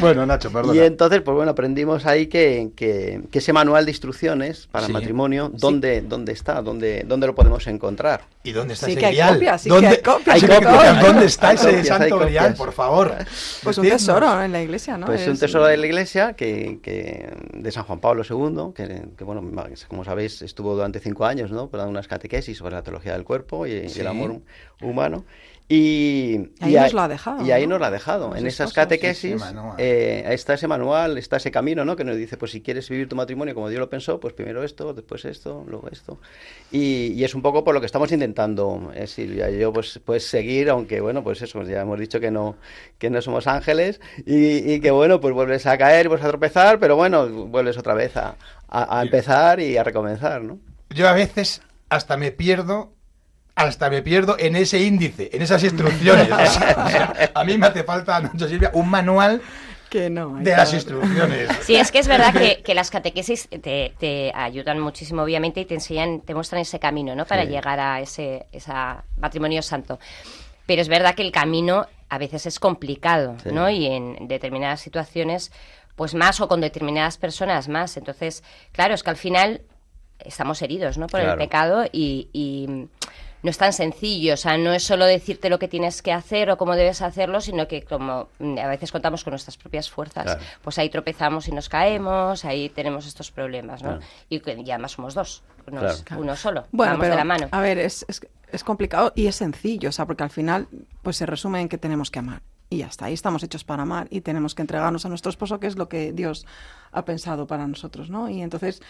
[SPEAKER 2] Bueno, Nacho, perdona.
[SPEAKER 4] Y entonces, pues bueno, aprendimos ahí que, que- que ese manual de instrucciones para
[SPEAKER 2] Sí.
[SPEAKER 4] matrimonio, ¿dónde, ¿dónde está? ¿Dónde, ¿Dónde lo podemos encontrar?
[SPEAKER 2] ¿Y dónde está
[SPEAKER 5] Sí
[SPEAKER 2] ese
[SPEAKER 5] que hay
[SPEAKER 2] grial?
[SPEAKER 5] copias, sí
[SPEAKER 2] ¿Dónde,
[SPEAKER 5] que hay copias.
[SPEAKER 2] Sí que
[SPEAKER 4] copias.
[SPEAKER 2] copias. ¿Dónde está ese
[SPEAKER 4] copias,
[SPEAKER 2] santo grial, por favor?
[SPEAKER 5] Pues un tesoro en la iglesia, ¿no?
[SPEAKER 4] Pues un
[SPEAKER 5] Es-
[SPEAKER 4] tesoro de la iglesia que, que- de San Juan Pablo II, que, que, bueno, como sabéis, estuvo durante cinco años, ¿no? Dando unas catequesis sobre la teología del cuerpo y, el amor hum- humano. Y,
[SPEAKER 5] Ahí
[SPEAKER 4] y
[SPEAKER 5] nos lo ha dejado,
[SPEAKER 4] Y ahí
[SPEAKER 5] ¿no?
[SPEAKER 4] nos lo ha dejado.
[SPEAKER 5] Los
[SPEAKER 4] en esas catequesis
[SPEAKER 2] Sí,
[SPEAKER 4] eh, está ese manual, está ese camino, ¿no? Que nos dice, pues si quieres vivir tu matrimonio como Dios lo pensó, pues primero esto, después esto, luego esto. Y, y es un poco por lo que estamos intentando, eh, Silvia y yo, pues, pues seguir, aunque bueno, pues eso, ya hemos dicho que no, que no somos ángeles y, y que bueno, pues vuelves a caer, vuelves a tropezar, pero bueno, vuelves otra vez a, a- a empezar y a recomenzar, ¿no?
[SPEAKER 2] Yo a veces hasta me pierdo, hasta me pierdo en ese índice, en esas instrucciones. O sea, o sea, a mí me hace falta, Nacho Silvia, un manual
[SPEAKER 5] Que no.
[SPEAKER 2] de las instrucciones.
[SPEAKER 3] Sí, es que es verdad que, que las catequesis te, te ayudan muchísimo, obviamente, y te enseñan, te muestran ese camino, ¿no? Para
[SPEAKER 4] Sí.
[SPEAKER 3] llegar a ese esa matrimonio santo. Pero es verdad que el camino a veces es complicado,
[SPEAKER 4] Sí.
[SPEAKER 3] ¿no? Y en determinadas situaciones, pues más, o con determinadas personas más. Entonces, claro, es que al final estamos heridos, ¿no? Por el pecado y, y no es tan sencillo, o sea, no es solo decirte lo que tienes que hacer o cómo debes hacerlo, sino que como mm, a veces contamos con nuestras propias fuerzas,
[SPEAKER 4] Claro.
[SPEAKER 3] pues ahí tropezamos y nos caemos, ahí tenemos estos problemas, ¿no?
[SPEAKER 4] Claro.
[SPEAKER 3] Y, y además somos dos, no es
[SPEAKER 4] Claro.
[SPEAKER 3] uno solo,
[SPEAKER 5] Bueno,
[SPEAKER 3] vamos
[SPEAKER 5] pero,
[SPEAKER 3] de la mano.
[SPEAKER 5] a ver, es, es, es complicado y es sencillo, o sea, porque al final pues se resume en que tenemos que amar. Y ya está, ahí estamos hechos para amar y tenemos que entregarnos a nuestro esposo, que es lo que Dios ha pensado para nosotros, ¿no? Y entonces,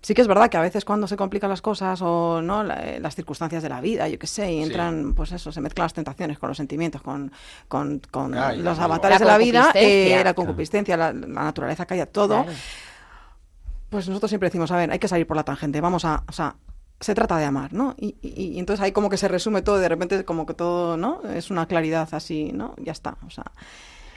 [SPEAKER 5] sí que es verdad que a veces cuando se complican las cosas o no La- eh, las circunstancias de la vida, yo qué sé, y entran, pues eso, se mezclan las tentaciones con los sentimientos, con, con, con
[SPEAKER 2] Ay,
[SPEAKER 5] los
[SPEAKER 2] amigo.
[SPEAKER 5] avatares
[SPEAKER 3] La
[SPEAKER 5] de la vida, eh, la concupiscencia, la, la naturaleza calla todo.
[SPEAKER 3] Claro.
[SPEAKER 5] Pues nosotros siempre decimos, a ver, hay que salir por la tangente, vamos a, o sea, se trata de amar, ¿no? Y, y- y entonces ahí como que se resume todo, y de repente como que todo, ¿no? Es una claridad así, ¿no? Ya está, o sea.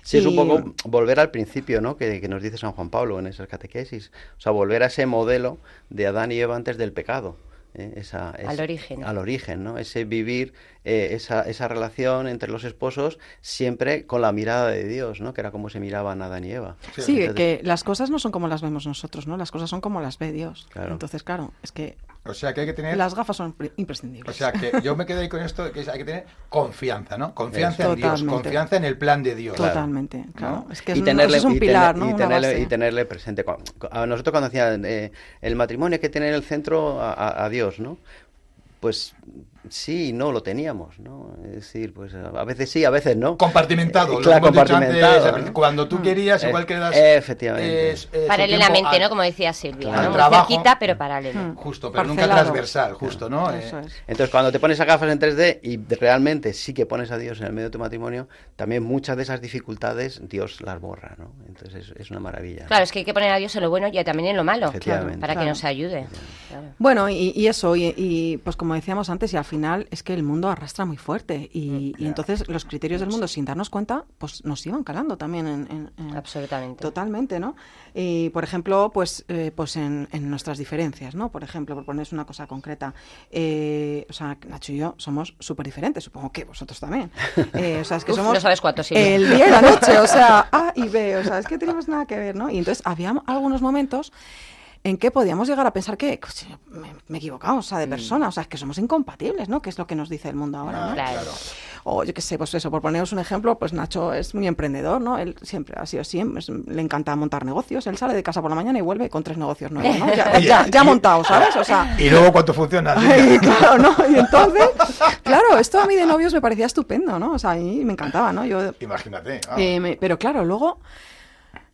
[SPEAKER 4] Sí, es un poco volver al principio, ¿no? Que, que nos dice San Juan Pablo en esas catequesis. O sea, volver a ese modelo de Adán y Eva antes del pecado. ¿eh? Esa,
[SPEAKER 3] Al origen.
[SPEAKER 4] Al origen, ¿no? Ese vivir eh, esa, esa relación entre los esposos siempre con la mirada de Dios, ¿no? Que era como se miraban Adán y Eva.
[SPEAKER 5] Sí,
[SPEAKER 4] Entonces-
[SPEAKER 5] que las cosas no son como las vemos nosotros, ¿no? Las cosas son como las ve Dios.
[SPEAKER 4] Claro.
[SPEAKER 5] Entonces, claro, es que
[SPEAKER 2] O sea que hay que tener...
[SPEAKER 5] las gafas son imprescindibles.
[SPEAKER 2] O sea que yo me quedé ahí con esto, que es- hay que tener confianza, ¿no? Confianza en Dios, confianza en el plan de Dios.
[SPEAKER 5] Totalmente, claro. Es que es,
[SPEAKER 4] y
[SPEAKER 5] un-
[SPEAKER 4] tenerle,
[SPEAKER 5] es un
[SPEAKER 4] y
[SPEAKER 5] pilar,
[SPEAKER 4] tener-
[SPEAKER 5] ¿no?
[SPEAKER 4] y
[SPEAKER 5] Una
[SPEAKER 4] tenerle,
[SPEAKER 5] base.
[SPEAKER 4] y tenerle presente. A nosotros cuando decían eh, el matrimonio hay que tener en el centro a, a- a Dios, ¿no? Pues sí y no lo teníamos, ¿no? Es decir, pues a veces sí, a veces no.
[SPEAKER 2] Compartimentado,
[SPEAKER 4] Eh, claro,
[SPEAKER 2] antes,
[SPEAKER 4] compartimentado, ¿no?
[SPEAKER 2] cuando tú querías,
[SPEAKER 4] Eh,
[SPEAKER 2] igual que das...
[SPEAKER 4] eh, efectivamente.
[SPEAKER 2] es- es
[SPEAKER 3] Paralelamente, ¿no? Como decía Silvia,
[SPEAKER 2] Claro.
[SPEAKER 3] ¿no? Muy
[SPEAKER 2] Trabajo.
[SPEAKER 3] cerquita, pero paralelo.
[SPEAKER 5] Hmm.
[SPEAKER 2] Justo, pero nunca transversal, justo, ¿no?
[SPEAKER 5] Eso
[SPEAKER 2] Eh,
[SPEAKER 5] es.
[SPEAKER 4] Entonces, cuando te pones a gafas en 3D y realmente sí que pones a Dios en el medio de tu matrimonio, también muchas de esas dificultades Dios las borra, ¿no? Entonces es, es una maravilla.
[SPEAKER 3] Claro, es que hay que poner a Dios en lo bueno y también en lo malo,
[SPEAKER 4] Efectivamente.
[SPEAKER 3] para que nos ayude. Claro.
[SPEAKER 5] Bueno, y, y eso, y, y, pues como decíamos antes, y al final es que el mundo arrastra muy fuerte. Y, y entonces los criterios del mundo, sin darnos cuenta, pues nos iban calando también en, en- en-
[SPEAKER 3] Absolutamente.
[SPEAKER 5] Totalmente, ¿no? Y, por ejemplo, pues, eh, pues en, en nuestras diferencias, ¿no? Por ejemplo, por poneros una cosa concreta, eh, o sea, Nacho y yo somos súper diferentes, supongo que vosotros también. Eh, o sea, es que
[SPEAKER 3] Uf,
[SPEAKER 5] somos
[SPEAKER 3] no sabes cuánto, Silvia.
[SPEAKER 5] el día y la noche, o sea, A y B, o sea, es que tenemos nada que ver, ¿no? Y entonces había algunos momentos en que podíamos llegar a pensar que coche, me, me he equivocado, o sea, de persona, o sea, es que somos incompatibles, ¿no? Que es lo que nos dice el mundo ahora, ¿no?
[SPEAKER 3] Claro.
[SPEAKER 5] O yo qué sé, pues eso, por poneros un ejemplo, pues Nacho es muy emprendedor, ¿no? Él siempre ha sido siempre, es- le encanta montar negocios, él sale de casa por la mañana y vuelve con tres negocios nuevos, ¿no? Ya, ya, montado, ¿sabes? O sea,
[SPEAKER 2] Y luego cuánto funciona.
[SPEAKER 5] Ay, claro, ¿no? Y entonces, claro, esto a mí de novios me parecía estupendo, ¿no? O sea, a mí me encantaba, ¿no? Yo,
[SPEAKER 2] Imagínate. ah.
[SPEAKER 5] eh, me- pero claro, luego,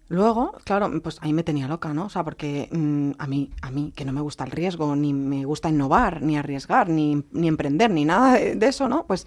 [SPEAKER 5] luego, claro, pues ahí me tenía loca, ¿no? O sea, porque mm, a mí, a mí, que no me gusta el riesgo, ni me gusta innovar, ni arriesgar, ni, ni emprender, ni nada de, de eso, ¿no? Pues,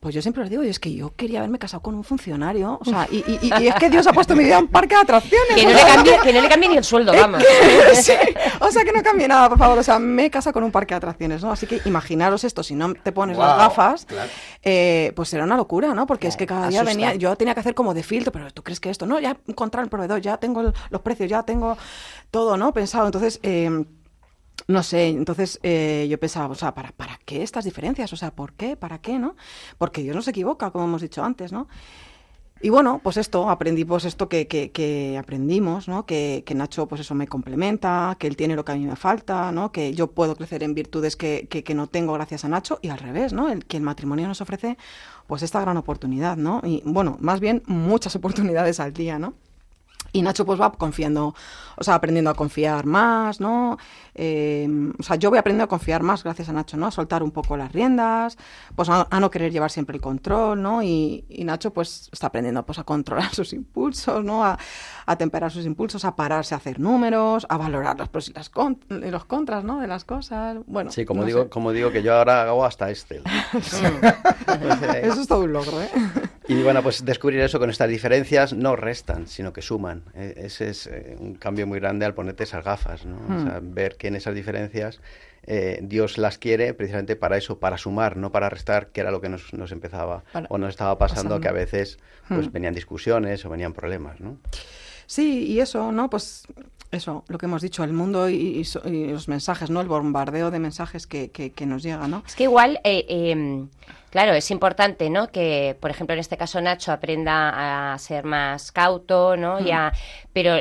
[SPEAKER 5] Pues yo siempre les digo, y es que yo quería haberme casado con un funcionario. O sea, y, y- es que Dios ha puesto mi vida en un parque de atracciones.
[SPEAKER 3] Que no, le cambie, que no le cambie ni el sueldo, vamos.
[SPEAKER 5] Sí, O sea, que no cambie nada, por favor. O sea, me he casado con un parque de atracciones, ¿no? Así que imaginaros esto, si no te pones las gafas,
[SPEAKER 2] claro.
[SPEAKER 5] eh, pues será una locura, ¿no? Porque es que cada día
[SPEAKER 3] asusta.
[SPEAKER 5] venía, yo tenía que hacer como de filtro, pero tú crees que esto, no, ya encontrar el proveedor, ya tengo el- los precios, ya tengo todo, ¿no? Pensado. Entonces, eh, no sé, entonces eh, yo pensaba, o sea, ¿para, ¿para qué estas diferencias? O sea, ¿por qué? ¿Para qué? ¿No? Porque Dios no se equivoca, como hemos dicho antes, ¿no? Y bueno, pues esto, aprendí pues esto que, que, que aprendimos, ¿no? Que, que Nacho pues eso me complementa, que él tiene lo que a mí me falta, ¿no? Que yo puedo crecer en virtudes que no tengo gracias a Nacho y al revés, ¿no? El, que el matrimonio nos ofrece pues esta gran oportunidad, ¿no? Y bueno, más bien muchas oportunidades al día, ¿no? Y Nacho pues va confiando, o sea, aprendiendo a confiar más, ¿no? Eh, o sea, yo voy aprendiendo a confiar más gracias a Nacho, ¿no? A soltar un poco las riendas, pues a, a no querer llevar siempre el control, ¿no? Y, y Nacho pues está aprendiendo pues a controlar sus impulsos, ¿no? A, a temperar sus impulsos, a pararse a hacer números, a valorar los pros y las con- los contras, ¿no? De las cosas, bueno.
[SPEAKER 4] Sí, como
[SPEAKER 5] no
[SPEAKER 4] digo,
[SPEAKER 5] sé.
[SPEAKER 4] como digo que yo ahora hago hasta Excel.
[SPEAKER 5] Eso es todo un logro, ¿eh?
[SPEAKER 4] Y bueno, pues descubrir eso con estas diferencias no restan, sino que suman. Eh, Ese es eh, un cambio muy grande al ponerte esas gafas, ¿no? O sea, ver que en esas diferencias eh, Dios las quiere precisamente para eso, para sumar, no para restar, que era lo que nos, nos empezaba
[SPEAKER 5] Para-
[SPEAKER 4] o nos estaba pasando,
[SPEAKER 5] pasando.
[SPEAKER 4] que a veces pues venían discusiones o venían problemas, ¿no?
[SPEAKER 5] Sí, y eso, ¿no? Pues eso, lo que hemos dicho, el mundo y, y y los mensajes, ¿no? El bombardeo de mensajes que, que, que nos llega, ¿no?
[SPEAKER 3] Es que igual, eh, eh, claro, es importante, ¿no? Que, por ejemplo, en este caso Nacho aprenda a ser más cauto, ¿no? Y a- pero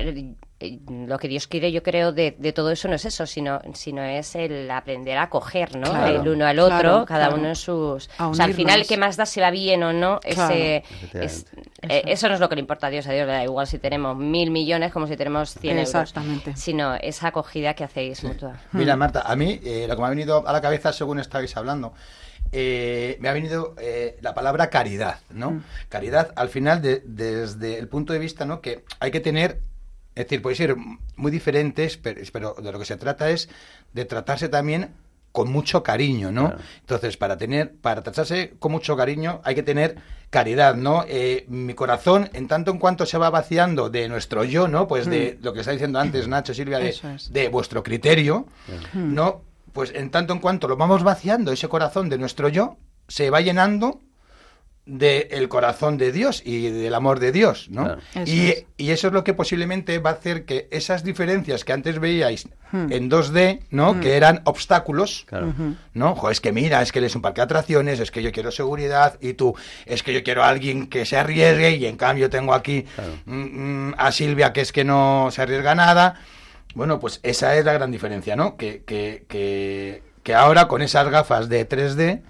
[SPEAKER 3] lo que Dios quiere, yo creo, de, de todo eso no es eso, sino, sino es el aprender a coger, ¿no?
[SPEAKER 5] Claro,
[SPEAKER 3] el uno al otro,
[SPEAKER 5] claro,
[SPEAKER 3] cada
[SPEAKER 5] claro.
[SPEAKER 3] uno en sus... O sea, al final. ¿qué más da si va bien o no? Ese, es- eh, eso no es lo que le importa a Dios, a Dios le da igual si tenemos mil millones como si tenemos cien
[SPEAKER 5] Exactamente.
[SPEAKER 3] euros. Sino esa acogida que hacéis mutua.
[SPEAKER 2] Mira, Marta, a mí eh, lo que me ha venido a la cabeza según estabais hablando, eh, me ha venido eh, la palabra caridad, ¿no? Caridad, al final, de- desde el punto de vista, ¿no? Que hay que tener, es decir, puede ser muy diferentes, pero, pero de lo que se trata es de tratarse también con mucho cariño, ¿no?
[SPEAKER 4] Claro.
[SPEAKER 2] Entonces, para tener, para tratarse con mucho cariño, hay que tener caridad, ¿no? Eh, mi corazón, en tanto en cuanto se va vaciando de nuestro yo, ¿no? Pues de lo que está diciendo antes Nacho, Silvia, de,
[SPEAKER 5] Eso es.
[SPEAKER 2] de vuestro criterio, ¿no? Pues en tanto en cuanto lo vamos vaciando, ese corazón de nuestro yo se va llenando del corazón de Dios y del amor de Dios, ¿no?
[SPEAKER 4] Claro.
[SPEAKER 5] Eso
[SPEAKER 2] Y,
[SPEAKER 5] es.
[SPEAKER 2] y eso es lo que posiblemente va a hacer que esas diferencias que antes veíais en 2D, ¿no? Que eran obstáculos,
[SPEAKER 4] Claro.
[SPEAKER 2] ¿no? Jo, es que mira, es que él es un parque de atracciones, es que yo quiero seguridad y tú, es que yo quiero a alguien que se arriesgue y en cambio tengo aquí
[SPEAKER 4] Claro.
[SPEAKER 2] mm, mm, a Silvia que es que no se arriesga nada. Bueno, pues esa es la gran diferencia, ¿no? Que, que, que, que ahora con esas gafas de 3D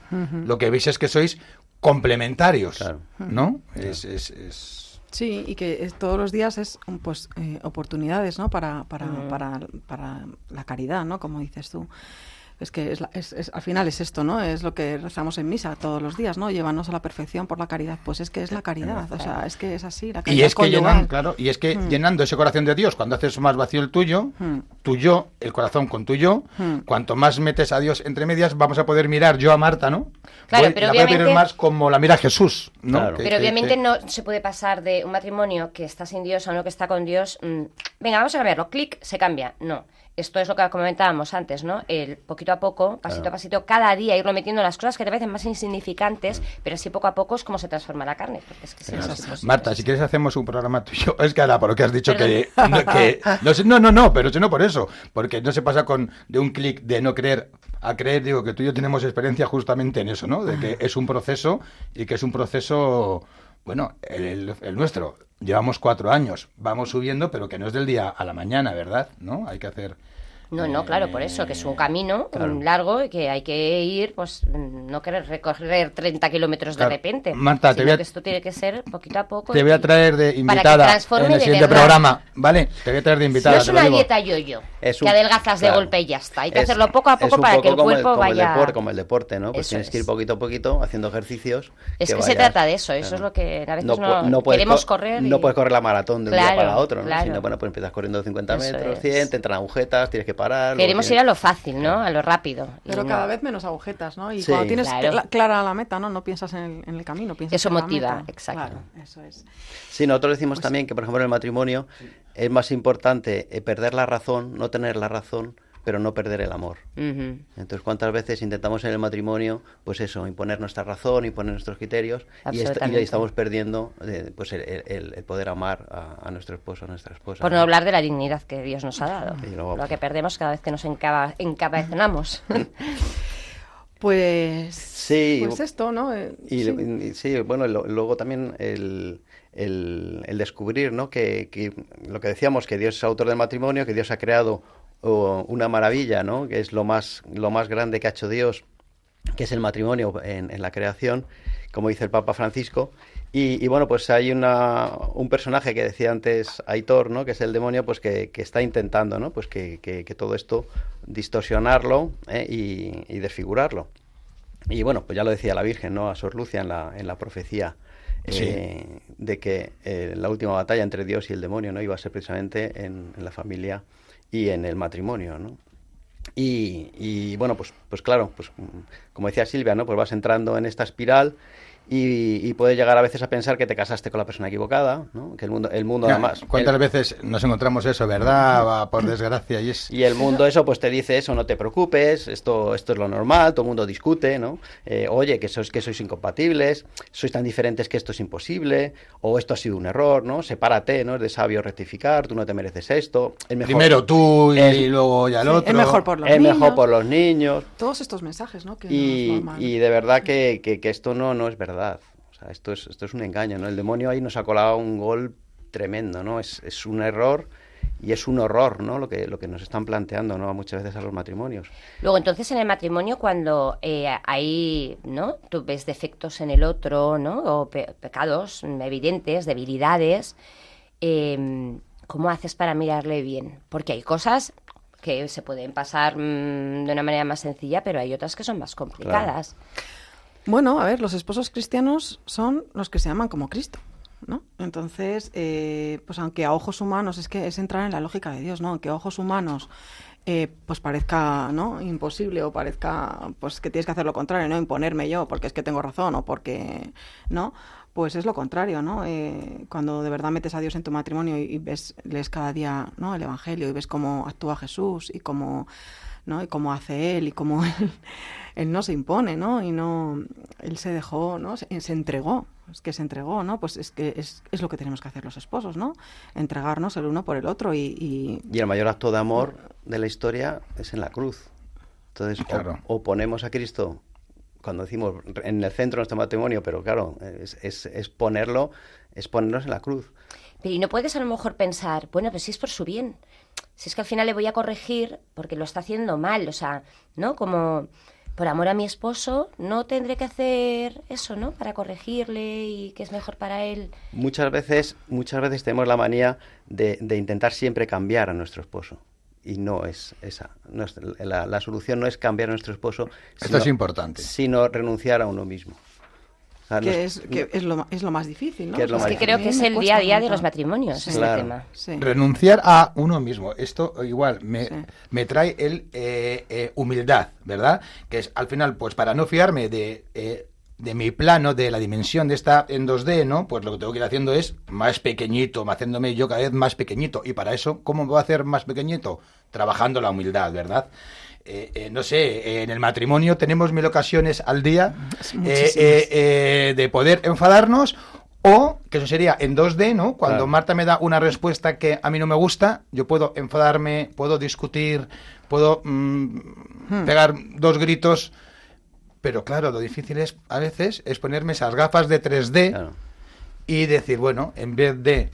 [SPEAKER 2] lo que veis es que sois complementarios,
[SPEAKER 4] Claro.
[SPEAKER 2] ¿no? Es, es, es-
[SPEAKER 5] Sí, y que es- todos los días es pues eh, oportunidades, ¿no? Para, para, para, para la caridad, ¿no? Como dices tú. Es que es, la- es- es- al final es esto, ¿no? Es lo que rezamos en misa todos los días, ¿no? Llévanos a la perfección por la caridad. Pues es que es la caridad, o sea, es que es así, la
[SPEAKER 2] Y
[SPEAKER 5] caridad
[SPEAKER 2] es que llenan, claro, y es que llenando ese corazón de Dios, cuando haces más vacío el tuyo,
[SPEAKER 5] Mm.
[SPEAKER 2] tu yo, el corazón con tu yo,
[SPEAKER 5] Mm.
[SPEAKER 2] cuanto más metes a Dios entre medias, vamos a poder mirar yo a Marta, ¿no?
[SPEAKER 3] Claro,
[SPEAKER 2] Voy-
[SPEAKER 3] pero
[SPEAKER 2] la voy a ver
[SPEAKER 3] obviamente-
[SPEAKER 2] más como la mira Jesús, ¿no?
[SPEAKER 4] Claro.
[SPEAKER 2] Que-
[SPEAKER 3] Pero
[SPEAKER 2] que-
[SPEAKER 3] obviamente
[SPEAKER 2] que-
[SPEAKER 3] no se puede pasar de un matrimonio que está sin Dios a uno que está con Dios. mm, venga, vamos a cambiarlo. Clic, se cambia. No. Esto es lo que comentábamos antes, ¿no? El poquito a poco, pasito
[SPEAKER 4] Claro.
[SPEAKER 3] a pasito, cada día irlo metiendo las cosas que te parecen más insignificantes, pero así poco a poco es como se transforma la carne. Porque es que si no, es imposible.
[SPEAKER 2] Marta, si quieres hacemos un programa tuyo. Es que ahora, por lo que has dicho que... No, que- no, no, no, pero si no por eso. Porque no se pasa con de un clic de no creer a creer. Digo que tú y yo tenemos experiencia justamente en eso, ¿no? De que es un proceso y que es un proceso... Bueno, el, el- el nuestro. Llevamos cuatro años. Vamos subiendo, pero que no es del día a la mañana, ¿verdad? ¿No? Hay que hacer...
[SPEAKER 3] No, no, claro, por eso, que es un camino
[SPEAKER 4] Claro.
[SPEAKER 3] largo y que hay que ir, pues no querer recorrer 30 kilómetros
[SPEAKER 2] Claro.
[SPEAKER 3] de repente.
[SPEAKER 2] Marta, te voy a-
[SPEAKER 3] que esto tiene que ser poquito a poco.
[SPEAKER 2] Te voy a traer de
[SPEAKER 3] que
[SPEAKER 2] invitada en el
[SPEAKER 3] de
[SPEAKER 2] siguiente programa Vale, te voy a traer de invitada.
[SPEAKER 3] no es una dieta yo-yo,
[SPEAKER 4] Es
[SPEAKER 3] que
[SPEAKER 4] un-
[SPEAKER 3] adelgazas de
[SPEAKER 4] claro.
[SPEAKER 3] golpe y ya está. Hay que
[SPEAKER 4] Es-
[SPEAKER 3] hacerlo poco a
[SPEAKER 4] es
[SPEAKER 3] poco
[SPEAKER 4] un
[SPEAKER 3] para
[SPEAKER 4] poco
[SPEAKER 3] que el cuerpo
[SPEAKER 4] como
[SPEAKER 3] vaya...
[SPEAKER 4] El deporte, como el deporte, ¿no? Pues
[SPEAKER 3] Eso
[SPEAKER 4] tienes que ir
[SPEAKER 3] es.
[SPEAKER 4] poquito a poquito haciendo ejercicios.
[SPEAKER 3] Es que, se
[SPEAKER 4] vayas-
[SPEAKER 3] trata de eso, eso es lo que a veces
[SPEAKER 4] No
[SPEAKER 3] no,
[SPEAKER 4] no
[SPEAKER 3] queremos
[SPEAKER 4] co-
[SPEAKER 3] correr. y-
[SPEAKER 4] No puedes correr la maratón de un día para otro, ¿no? Sino, bueno, pues empiezas corriendo 50
[SPEAKER 3] Eso
[SPEAKER 4] metros,
[SPEAKER 3] es.
[SPEAKER 4] 100, te entran agujetas, tienes que
[SPEAKER 3] Queremos ir a lo fácil, ¿no? A lo rápido. Y
[SPEAKER 5] Pero
[SPEAKER 3] no.
[SPEAKER 5] cada vez menos agujetas, ¿no? Y
[SPEAKER 4] Sí.
[SPEAKER 5] cuando tienes
[SPEAKER 3] Claro.
[SPEAKER 5] clara la meta, ¿no? No piensas en el, en el camino, piensas
[SPEAKER 3] Eso
[SPEAKER 5] en la
[SPEAKER 3] motiva,
[SPEAKER 5] meta.
[SPEAKER 3] exacto.
[SPEAKER 5] Claro, eso es.
[SPEAKER 4] Sí, nosotros decimos
[SPEAKER 5] Pues
[SPEAKER 4] también que, por ejemplo, en el matrimonio es más importante eh, perder la razón, no tener la razón, pero no perder el amor. Entonces, ¿cuántas veces intentamos en el matrimonio, pues eso, imponer nuestra razón, imponer nuestros criterios, y, est- y
[SPEAKER 3] Absolutamente.
[SPEAKER 4] ahí estamos perdiendo eh, pues el, el- el poder amar a, a nuestro esposo, a nuestra esposa.
[SPEAKER 3] Por no hablar de la dignidad que Dios nos ha dado.
[SPEAKER 4] Luego-
[SPEAKER 3] Lo que perdemos cada vez que nos encaba- encabezonamos.
[SPEAKER 5] Pues,
[SPEAKER 4] Sí,
[SPEAKER 5] pues esto, ¿no? Eh,
[SPEAKER 4] Y,
[SPEAKER 5] sí.
[SPEAKER 4] y- sí, bueno, lo- luego también el, el- el descubrir, ¿no? Que, que lo que decíamos, que Dios es autor del matrimonio, que Dios ha creado oh, una maravilla, ¿no? Que es lo más, lo más grande que ha hecho Dios, que es el matrimonio en, en la creación, como dice el Papa Francisco. Y, y bueno, pues hay una, un personaje que decía antes Aitor, ¿no? Que es el demonio, pues que, que está intentando, ¿no? Pues que, que- que todo esto distorsionarlo ¿eh? y, y desfigurarlo. Y bueno, pues ya lo decía la Virgen, ¿no? A Sor Lucia en la, en la profecía eh, de que eh, la última batalla entre Dios y el demonio, ¿no? Iba a ser precisamente en, en la familia y en el matrimonio, ¿no? Y, y, bueno, pues, pues claro, pues mm, como decía Silvia, ¿no? Pues vas entrando en esta espiral y, y puedes llegar a veces a pensar que te casaste con la persona equivocada, ¿no? Que el mundo, el mundo
[SPEAKER 2] Ya,
[SPEAKER 4] además...
[SPEAKER 2] ¿Cuántas
[SPEAKER 4] el-
[SPEAKER 2] veces nos encontramos eso, verdad? Va, Por desgracia. Y es...
[SPEAKER 4] y el mundo eso pues te dice eso, no te preocupes, esto, esto es lo normal, todo el mundo discute, ¿no? Eh, oye, que sois, que sois incompatibles, sois tan diferentes que esto es imposible, o esto ha sido un error, ¿no? Sepárate, ¿no? Es de sabio rectificar, tú no te mereces esto. Es mejor,
[SPEAKER 2] Primero tú y
[SPEAKER 4] Es-
[SPEAKER 2] luego ya el
[SPEAKER 5] Sí,
[SPEAKER 2] otro.
[SPEAKER 5] es mejor por los
[SPEAKER 4] es
[SPEAKER 5] niños.
[SPEAKER 4] mejor por los niños.
[SPEAKER 5] Todos estos mensajes, ¿no? Que no
[SPEAKER 4] y de verdad que, que- que esto no, no es verdad. O sea, esto es, esto es un engaño, ¿no? El demonio ahí nos ha colado un gol tremendo, ¿no? Es, es un error y es un horror, ¿no? Lo que, lo que nos están planteando, ¿no? Muchas veces a los matrimonios.
[SPEAKER 3] Luego, entonces, en el matrimonio, cuando eh, hay, ¿no? Tú ves defectos en el otro, ¿no? O pe- pecados evidentes, debilidades, eh, ¿cómo haces para mirarle bien? Porque hay cosas que se pueden pasar mm, de una manera más sencilla, pero hay otras que son más complicadas.
[SPEAKER 5] Bueno, a ver, los esposos cristianos son los que se aman como Cristo, ¿no? Entonces, eh, pues aunque a ojos humanos es que es entrar en la lógica de Dios, ¿no? Aunque a ojos humanos eh, pues parezca, ¿no? Imposible o parezca, pues que tienes que hacer lo contrario, ¿no? Imponerme yo porque es que tengo razón o porque, ¿no? Pues es lo contrario, ¿no? Eh, cuando de verdad metes a Dios en tu matrimonio y, ves, lees cada día, ¿no? El Evangelio y ves cómo actúa Jesús y cómo, ¿no? Y cómo hace él y cómo él, él no se impone, ¿no? Y no, él se dejó, ¿no? Se, se entregó, es que se entregó, ¿no? Pues es que es, es lo que tenemos que hacer los esposos, ¿no? Entregarnos el uno por el otro y, y-
[SPEAKER 4] Y el mayor acto de amor de la historia es en la cruz. Entonces, o-
[SPEAKER 2] Claro.
[SPEAKER 4] o, ponemos a Cristo, cuando decimos en el centro de nuestro matrimonio, pero claro, es, es, es ponerlo, es ponernos en la cruz.
[SPEAKER 3] Pero y no puedes a lo mejor pensar, bueno, pues si es por su bien, si es que al final le voy a corregir porque lo está haciendo mal, o sea, ¿no? Como por amor a mi esposo, no tendré que hacer eso, ¿no? Para corregirle y que es mejor para él.
[SPEAKER 4] Muchas veces, muchas veces tenemos la manía de, de intentar siempre cambiar a nuestro esposo. Y no es esa. No es- la, la solución no es cambiar a nuestro esposo,
[SPEAKER 2] Esto es importante.
[SPEAKER 4] sino renunciar a uno mismo. O sea,
[SPEAKER 5] que,
[SPEAKER 4] nos-
[SPEAKER 5] es, que es, lo, es lo más difícil, ¿no?
[SPEAKER 4] Que es lo
[SPEAKER 3] Es
[SPEAKER 4] más
[SPEAKER 3] que
[SPEAKER 4] difícil.
[SPEAKER 3] creo que es el día a día de los matrimonios,
[SPEAKER 5] Sí.
[SPEAKER 3] este
[SPEAKER 4] Claro.
[SPEAKER 3] tema.
[SPEAKER 5] Sí.
[SPEAKER 2] Renunciar a uno mismo. Esto igual me,
[SPEAKER 5] Sí.
[SPEAKER 2] me trae el eh, eh, humildad, ¿verdad? Que es al final, pues para no fiarme de, eh, de mi plano, de la dimensión de esta en 2D, ¿no? Pues lo que tengo que ir haciendo es más pequeñito, haciéndome yo cada vez más pequeñito. Y para eso, ¿cómo me voy a hacer más pequeñito? Trabajando la humildad, ¿verdad? Eh, eh, no sé, eh, en el matrimonio tenemos mil ocasiones al día eh, eh, eh, de poder enfadarnos o, que eso sería en 2D, ¿no? Cuando
[SPEAKER 4] Claro.
[SPEAKER 2] Marta me da una respuesta que a mí no me gusta, yo puedo enfadarme, puedo discutir, puedo mm, pegar dos gritos, pero claro, lo difícil es a veces es ponerme esas gafas de 3D
[SPEAKER 4] Claro.
[SPEAKER 2] y decir, bueno, en vez de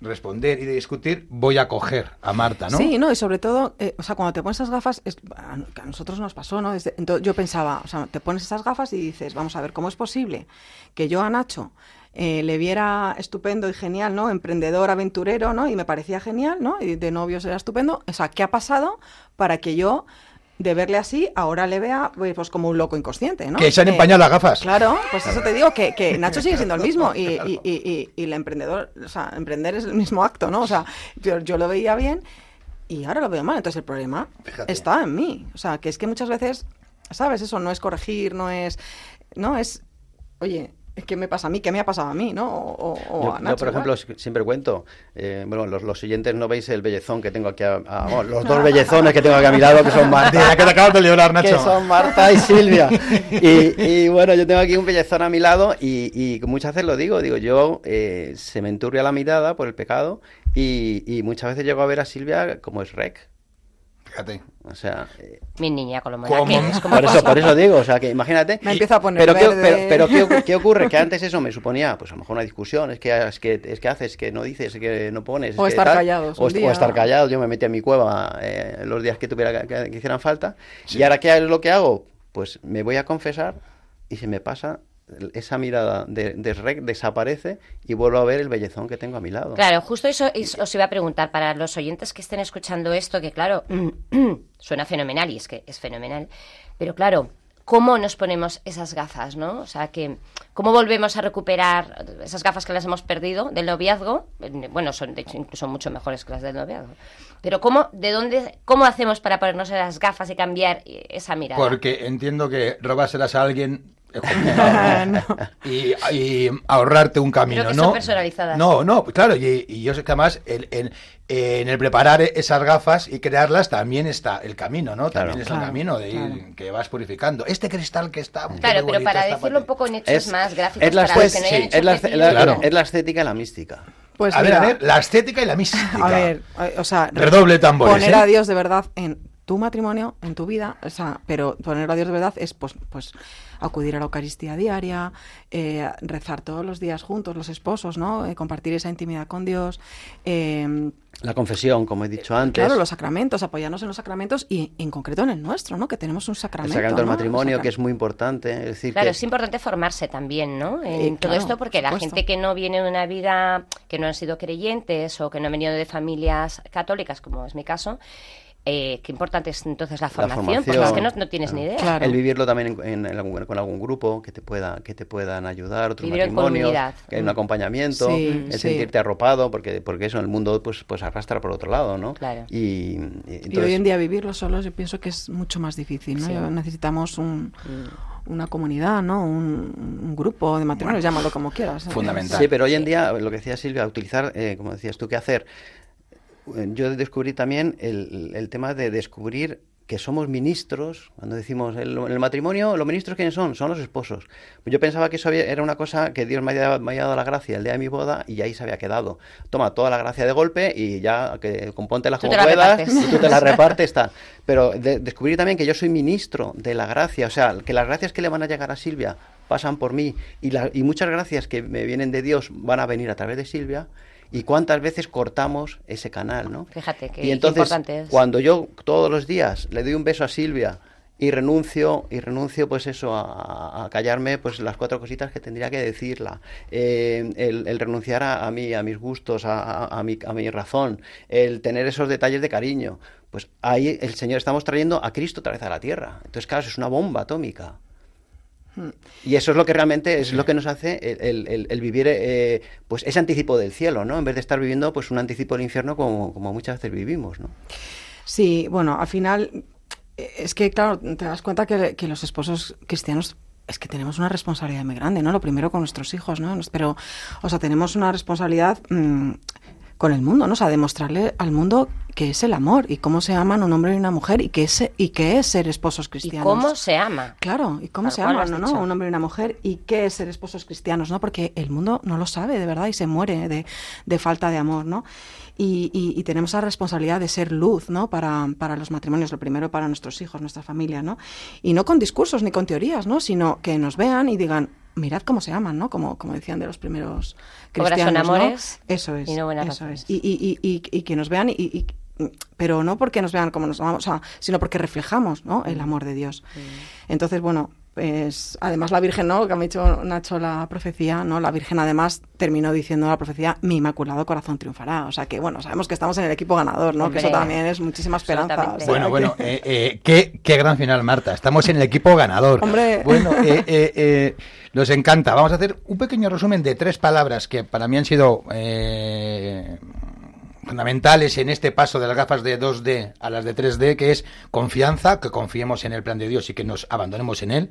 [SPEAKER 2] responder y de discutir, voy a coger a Marta, ¿no?
[SPEAKER 5] Sí, no, y sobre todo, eh, o sea, cuando te pones esas gafas, es- a, nosotros nos pasó, ¿no? Desde- entonces yo pensaba, o sea, te pones esas gafas y dices, vamos a ver, ¿cómo es posible que yo a Nacho eh, le viera estupendo y genial, ¿no? Emprendedor, aventurero, ¿no? Y me parecía genial, ¿no? Y de novios era estupendo. O sea, ¿qué ha pasado para que yo de verle así, ahora le vea pues, pues, como un loco inconsciente, ¿no?
[SPEAKER 2] Que se han
[SPEAKER 5] Eh,
[SPEAKER 2] empañado las gafas.
[SPEAKER 5] Claro, pues eso te digo, que, que Nacho sigue siendo el mismo y, y, y, y- y el emprendedor, o sea, emprender es el mismo acto, ¿no? O sea, yo, yo lo veía bien y ahora lo veo mal, entonces el problema
[SPEAKER 2] Fíjate.
[SPEAKER 5] está en mí. O sea, que es que muchas veces, ¿sabes? Eso no es corregir, no es, no es, oye, ¿qué me pasa a mí? ¿Qué me ha pasado a mí? ¿No? O,
[SPEAKER 4] Yo,
[SPEAKER 5] a
[SPEAKER 4] yo,
[SPEAKER 5] Nacho
[SPEAKER 4] por
[SPEAKER 5] igual.
[SPEAKER 4] ejemplo, si- siempre cuento, eh, bueno, los, los siguientes no veis el bellezón que tengo aquí, a, a- bueno, los dos bellezones que tengo aquí a mi lado, que son Marta,
[SPEAKER 2] que te acabas de llorar,
[SPEAKER 4] que
[SPEAKER 2] Nacho.
[SPEAKER 4] son Marta y Silvia. Y, y, bueno, yo tengo aquí un bellezón a mi lado y, y muchas veces lo digo, digo, yo eh, se me enturbia la mirada por el pecado y, y muchas veces llego a ver a Silvia como es rec.
[SPEAKER 2] Fíjate.
[SPEAKER 4] O sea,
[SPEAKER 3] Mi niña con lo que es como
[SPEAKER 4] por eso, por eso digo, o sea, que imagínate.
[SPEAKER 5] Me empieza a poner
[SPEAKER 4] pero, ¿qué, pero, pero ¿qué, qué ocurre? Que antes eso me suponía, pues a lo mejor una discusión, es que, es que, es que haces, que no dices, que no pones.
[SPEAKER 5] O
[SPEAKER 4] es que
[SPEAKER 5] estar
[SPEAKER 4] tal,
[SPEAKER 5] callados
[SPEAKER 4] O, estar callados, yo me metí a mi cueva eh, los días que tuviera que, que- que hicieran falta. Y ahora, ¿qué es lo que hago? Pues me voy a confesar y se me pasa esa mirada de, de rec desaparece y vuelvo a ver el bellezón que tengo a mi lado.
[SPEAKER 3] Claro, justo eso es- os iba a preguntar para los oyentes que estén escuchando esto, que claro, suena fenomenal y es que es fenomenal, pero claro, ¿cómo nos ponemos esas gafas, no? O sea, que ¿cómo volvemos a recuperar esas gafas que las hemos perdido del noviazgo? Bueno, son de hecho incluso mucho mejores que las del noviazgo. Pero ¿cómo, de dónde, cómo hacemos para ponernos esas gafas y cambiar eh, esa mirada?
[SPEAKER 2] Porque entiendo que robárselas a alguien es y, y ahorrarte un camino,
[SPEAKER 3] Creo que
[SPEAKER 2] ¿no?
[SPEAKER 3] son personalizadas.
[SPEAKER 2] No, no, pues claro, y, y yo sé que además el- el- en el preparar esas gafas y crearlas también está el camino, ¿no? También es
[SPEAKER 5] Claro,
[SPEAKER 2] el camino de ir,
[SPEAKER 5] claro.
[SPEAKER 2] que vas purificando. Este cristal que está...
[SPEAKER 3] Claro, pero
[SPEAKER 2] bonito
[SPEAKER 3] para decirlo un poco en hechos más gráficos,
[SPEAKER 4] es la,
[SPEAKER 3] para que no
[SPEAKER 2] sí,
[SPEAKER 4] es la-
[SPEAKER 3] ejercicio.
[SPEAKER 4] la-
[SPEAKER 2] Claro.
[SPEAKER 4] es la estética y la mística.
[SPEAKER 5] Pues
[SPEAKER 2] a ver, a ver, la estética y la mística.
[SPEAKER 5] A ver, eh, o sea,
[SPEAKER 2] Redoble tambores,
[SPEAKER 5] Poner
[SPEAKER 2] ¿eh?
[SPEAKER 5] a Dios de verdad en tu matrimonio, en tu vida, o sea, pero poner a Dios de verdad es pues, pues acudir a la Eucaristía diaria, eh, rezar todos los días juntos, los esposos, ¿no? Eh, compartir esa intimidad con Dios, eh,
[SPEAKER 4] La confesión, como he dicho antes.
[SPEAKER 5] claro, los sacramentos, apoyarnos en los sacramentos y en concreto en el nuestro, ¿no? Que tenemos un
[SPEAKER 4] el
[SPEAKER 5] sacramento.
[SPEAKER 4] sacramento del
[SPEAKER 5] ¿no?
[SPEAKER 4] matrimonio, que es muy importante. Es decir,
[SPEAKER 3] Claro,
[SPEAKER 4] que
[SPEAKER 3] es importante formarse también, ¿no? En
[SPEAKER 5] Eh,
[SPEAKER 3] todo
[SPEAKER 5] claro,
[SPEAKER 3] esto, porque la gente que no viene de una vida, que no han sido creyentes o que no han venido de familias católicas, como es mi caso, eh, qué importante es entonces la formación, porque es que no, no tienes ni idea.
[SPEAKER 5] Claro.
[SPEAKER 4] El vivirlo también en, en algún- con algún grupo que te pueda que te puedan ayudar, otros
[SPEAKER 3] Vivir en
[SPEAKER 4] matrimonios,
[SPEAKER 3] comunidad.
[SPEAKER 4] que hay un
[SPEAKER 3] Mm.
[SPEAKER 4] acompañamiento,
[SPEAKER 5] Sí,
[SPEAKER 4] el
[SPEAKER 5] sí.
[SPEAKER 4] sentirte arropado, porque porque eso en el mundo pues pues arrastra por otro lado, ¿no?
[SPEAKER 3] Claro.
[SPEAKER 4] Y, y
[SPEAKER 5] Y
[SPEAKER 4] entonces,
[SPEAKER 5] hoy en día vivirlo solos yo pienso que es mucho más difícil, ¿no?
[SPEAKER 3] Sí.
[SPEAKER 5] Necesitamos un, una comunidad, ¿no? Un, un grupo de matrimonios, llámalo como quieras. ¿eh?
[SPEAKER 2] Fundamental.
[SPEAKER 4] Sí, pero hoy en día, lo que decía Silvia, utilizar, eh, como decías tú, qué hacer. Eh, Yo descubrí también el, el tema de descubrir que somos ministros, cuando decimos el- en el matrimonio, los ministros quiénes son, son los esposos. Yo pensaba que eso había- era una cosa que Dios me había, me había dado la gracia el día de mi boda y ahí se había quedado. Toma toda la gracia de golpe y ya que compóntelas
[SPEAKER 3] Tú
[SPEAKER 4] como
[SPEAKER 3] te la
[SPEAKER 4] puedas y tú te la repartes, tal. Pero de- descubrir también que yo soy ministro de la gracia, o sea, que las gracias que le van a llegar a Silvia pasan por mí y, la- y muchas gracias que me vienen de Dios van a venir a través de Silvia. Y cuántas veces cortamos ese canal, ¿no?
[SPEAKER 3] Fíjate qué-
[SPEAKER 4] y entonces,
[SPEAKER 3] importante es.
[SPEAKER 4] cuando yo todos los días le doy un beso a Silvia y renuncio y renuncio pues eso a, callarme pues las cuatro cositas que tendría que decirla Eh, el, el renunciar a, a mí a mis gustos a, a- a mi, a mi razón el tener esos detalles de cariño pues ahí el Señor estamos trayendo a Cristo otra vez a la tierra entonces claro eso es una bomba atómica y eso es lo que realmente es lo que nos hace el, el- vivir eh, pues ese anticipo del cielo, ¿no? En vez de estar viviendo pues un anticipo del infierno como, como muchas veces vivimos, ¿no?
[SPEAKER 5] Sí, bueno, al final eh, es que, claro, te das cuenta que, que los esposos cristianos es que tenemos una responsabilidad muy grande, ¿no? Lo primero con nuestros hijos, ¿no? Pero, o sea, tenemos una responsabilidad mm, con el mundo, ¿no? O sea, demostrarle al mundo que es el amor y cómo se aman un hombre y una mujer y que es, y qué es ser esposos
[SPEAKER 3] ¿Y
[SPEAKER 5] cristianos.
[SPEAKER 3] cómo se ama?
[SPEAKER 5] Claro, y cómo
[SPEAKER 3] Tal
[SPEAKER 5] se aman, ¿no? Un hombre y una mujer, y qué es ser esposos cristianos, ¿no? Porque el mundo no lo sabe, de verdad, y se muere de, de falta de amor, ¿no? Y, y- y tenemos la responsabilidad de ser luz, ¿no? Para, para los matrimonios, lo primero para nuestros hijos, nuestra familia, ¿no? Y no con discursos ni con teorías, ¿no? Sino que nos vean y digan, mirad cómo se aman, ¿no? Como, como decían de los primeros
[SPEAKER 3] Obras son
[SPEAKER 5] cristianos, ¿no?
[SPEAKER 3] amores
[SPEAKER 5] Eso es.
[SPEAKER 3] y no buenas
[SPEAKER 5] eso
[SPEAKER 3] razones.
[SPEAKER 5] es. Y, y- y- y- que nos vean y- y pero no porque nos vean como nos amamos, o sea, sino porque reflejamos ¿no?
[SPEAKER 3] Mm.
[SPEAKER 5] el amor de Dios. Entonces, bueno, pues además la Virgen, ¿no? Que me ha dicho Nacho la profecía, ¿no? La Virgen además terminó diciendo la profecía, mi inmaculado corazón triunfará. O sea que, bueno, sabemos que estamos en el equipo ganador, ¿no? que eso también es muchísima esperanza.
[SPEAKER 3] absolutamente.
[SPEAKER 5] O sea
[SPEAKER 2] Bueno,
[SPEAKER 5] que-
[SPEAKER 2] bueno, eh, eh, qué, qué gran final, Marta. Estamos en el equipo ganador.
[SPEAKER 5] Hombre.
[SPEAKER 2] Bueno, eh, eh, eh, nos encanta. Vamos a hacer un pequeño resumen de tres palabras que para mí han sido eh, fundamentales en este paso de las gafas de 2D a las de 3D, que es confianza, que confiemos en el plan de Dios y que nos abandonemos en él.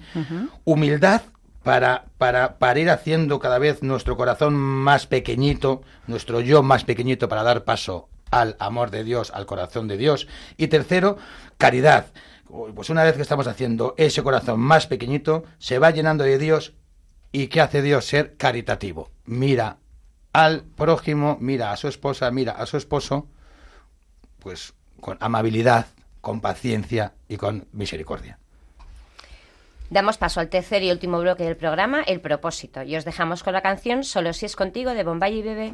[SPEAKER 2] Humildad. Para, para, para ir haciendo cada vez nuestro corazón más pequeñito, nuestro yo más pequeñito para dar paso al amor de Dios, al corazón de Dios. Y tercero, caridad. Pues una vez que estamos haciendo ese corazón más pequeñito, se va llenando de Dios. ¿Y qué hace Dios? Ser caritativo. Mira al prójimo, mira a su esposa, mira a su esposo, pues con amabilidad, con paciencia y con misericordia.
[SPEAKER 3] Damos paso al tercer y último bloque del programa, El propósito, y os dejamos con la canción Solo si es contigo de Bombay y Bebé.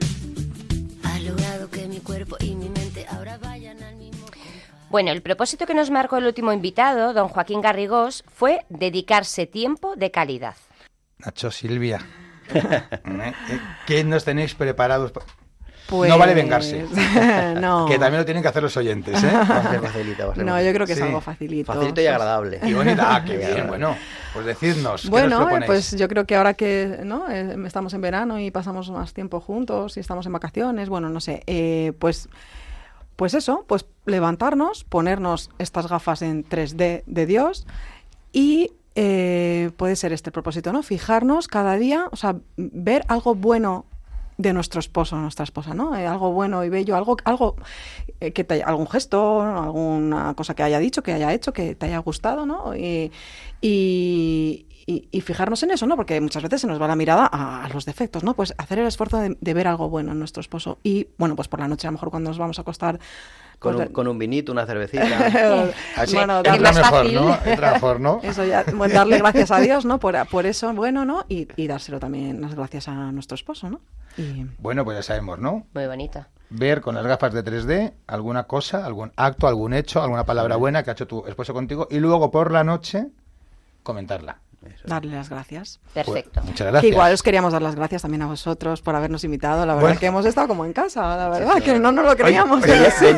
[SPEAKER 3] Bueno, el propósito que nos marcó el último invitado, don Joaquín Garrigós, fue dedicarse tiempo de calidad.
[SPEAKER 2] Nacho, Silvia, ¿eh? ¿qué nos tenéis preparados?
[SPEAKER 5] Pues-
[SPEAKER 2] No vale vengarse.
[SPEAKER 5] no.
[SPEAKER 2] Que también lo tienen que hacer los oyentes, ¿eh?
[SPEAKER 4] Va a ser facilito, va a ser
[SPEAKER 5] No, yo creo que
[SPEAKER 2] Sí.
[SPEAKER 5] es algo facilito.
[SPEAKER 4] Facilito y agradable.
[SPEAKER 2] Y bonita. Ah, qué bien, bueno. Pues decidnos, ¿qué nos
[SPEAKER 5] Bueno, eh, pues yo creo que ahora que ¿no? Eh, estamos en verano y pasamos más tiempo juntos y estamos en vacaciones, bueno, no sé, eh, pues, pues eso, pues levantarnos, ponernos estas gafas en 3D de Dios y eh, puede ser este propósito, ¿no? Fijarnos cada día, o sea, ver algo bueno de nuestro esposo nuestra esposa, ¿no? Eh, algo bueno y bello, algo, algo eh, que te algún gesto, alguna cosa que haya dicho, que haya hecho, que te haya gustado, ¿no? Y, y, y- y fijarnos en eso, ¿no? Porque muchas veces se nos va la mirada a, a los defectos, ¿no? Pues hacer el esfuerzo de, de ver algo bueno en nuestro esposo y, bueno, pues por la noche a lo mejor cuando nos vamos a acostar...
[SPEAKER 4] Con
[SPEAKER 5] pues,
[SPEAKER 4] un, con un vinito, una cervecita.
[SPEAKER 2] Así
[SPEAKER 5] bueno,
[SPEAKER 3] es
[SPEAKER 2] mejor. ¿no? Entra mejor, ¿no?
[SPEAKER 5] Eso ya, bueno, darle gracias a Dios, ¿no? Por, por eso, bueno, ¿no? Y, y dárselo también las gracias a nuestro esposo, ¿no? Y,
[SPEAKER 2] Bueno, pues ya sabemos, ¿no?
[SPEAKER 3] Muy bonito.
[SPEAKER 2] Ver con las gafas de 3D alguna cosa, algún acto, algún hecho, alguna palabra buena que ha hecho tu esposo contigo y luego por la noche comentarla.
[SPEAKER 5] Darle las gracias.
[SPEAKER 3] Perfecto.
[SPEAKER 2] Pues, muchas
[SPEAKER 5] Que
[SPEAKER 2] gracias.
[SPEAKER 5] igual os queríamos dar las gracias también a vosotros por habernos invitado. La verdad
[SPEAKER 2] Bueno.
[SPEAKER 5] que hemos estado como en casa, la verdad, que no nos lo creíamos.
[SPEAKER 2] Oye,
[SPEAKER 3] Ha sido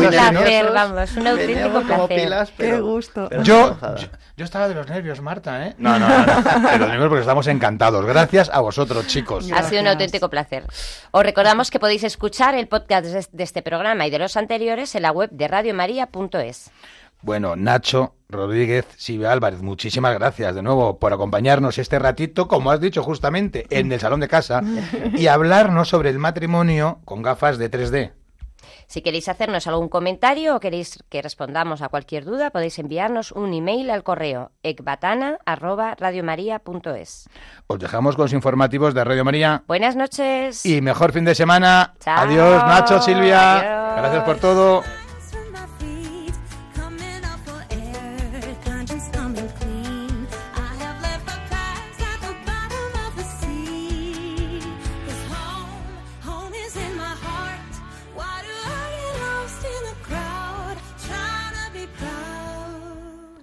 [SPEAKER 3] un placer, vamos, un auténtico placer.
[SPEAKER 4] pilas,
[SPEAKER 5] Qué gusto.
[SPEAKER 4] pero
[SPEAKER 2] Yo, yo, yo estaba de los nervios, Marta, ¿eh? No, no, no, no. De los nervios porque estamos encantados. Gracias a vosotros, chicos.
[SPEAKER 3] Ha sido un auténtico placer. Os recordamos que podéis escuchar el podcast de de este programa y de los anteriores en la web de radiomaria.es.
[SPEAKER 2] Bueno, Nacho Rodríguez Silvia Álvarez, muchísimas gracias de nuevo por acompañarnos este ratito, como has dicho justamente, en el salón de casa y hablarnos sobre el matrimonio con gafas de 3D.
[SPEAKER 3] Si queréis hacernos algún comentario o queréis que respondamos a cualquier duda, podéis enviarnos un email al correo ecbatana@radiomaria.es.
[SPEAKER 2] Os dejamos con los informativos de Radio María
[SPEAKER 3] Buenas noches.
[SPEAKER 2] y mejor fin de semana.
[SPEAKER 3] Chao.
[SPEAKER 2] Adiós, Nacho, Silvia.
[SPEAKER 3] Adiós.
[SPEAKER 2] Gracias por todo.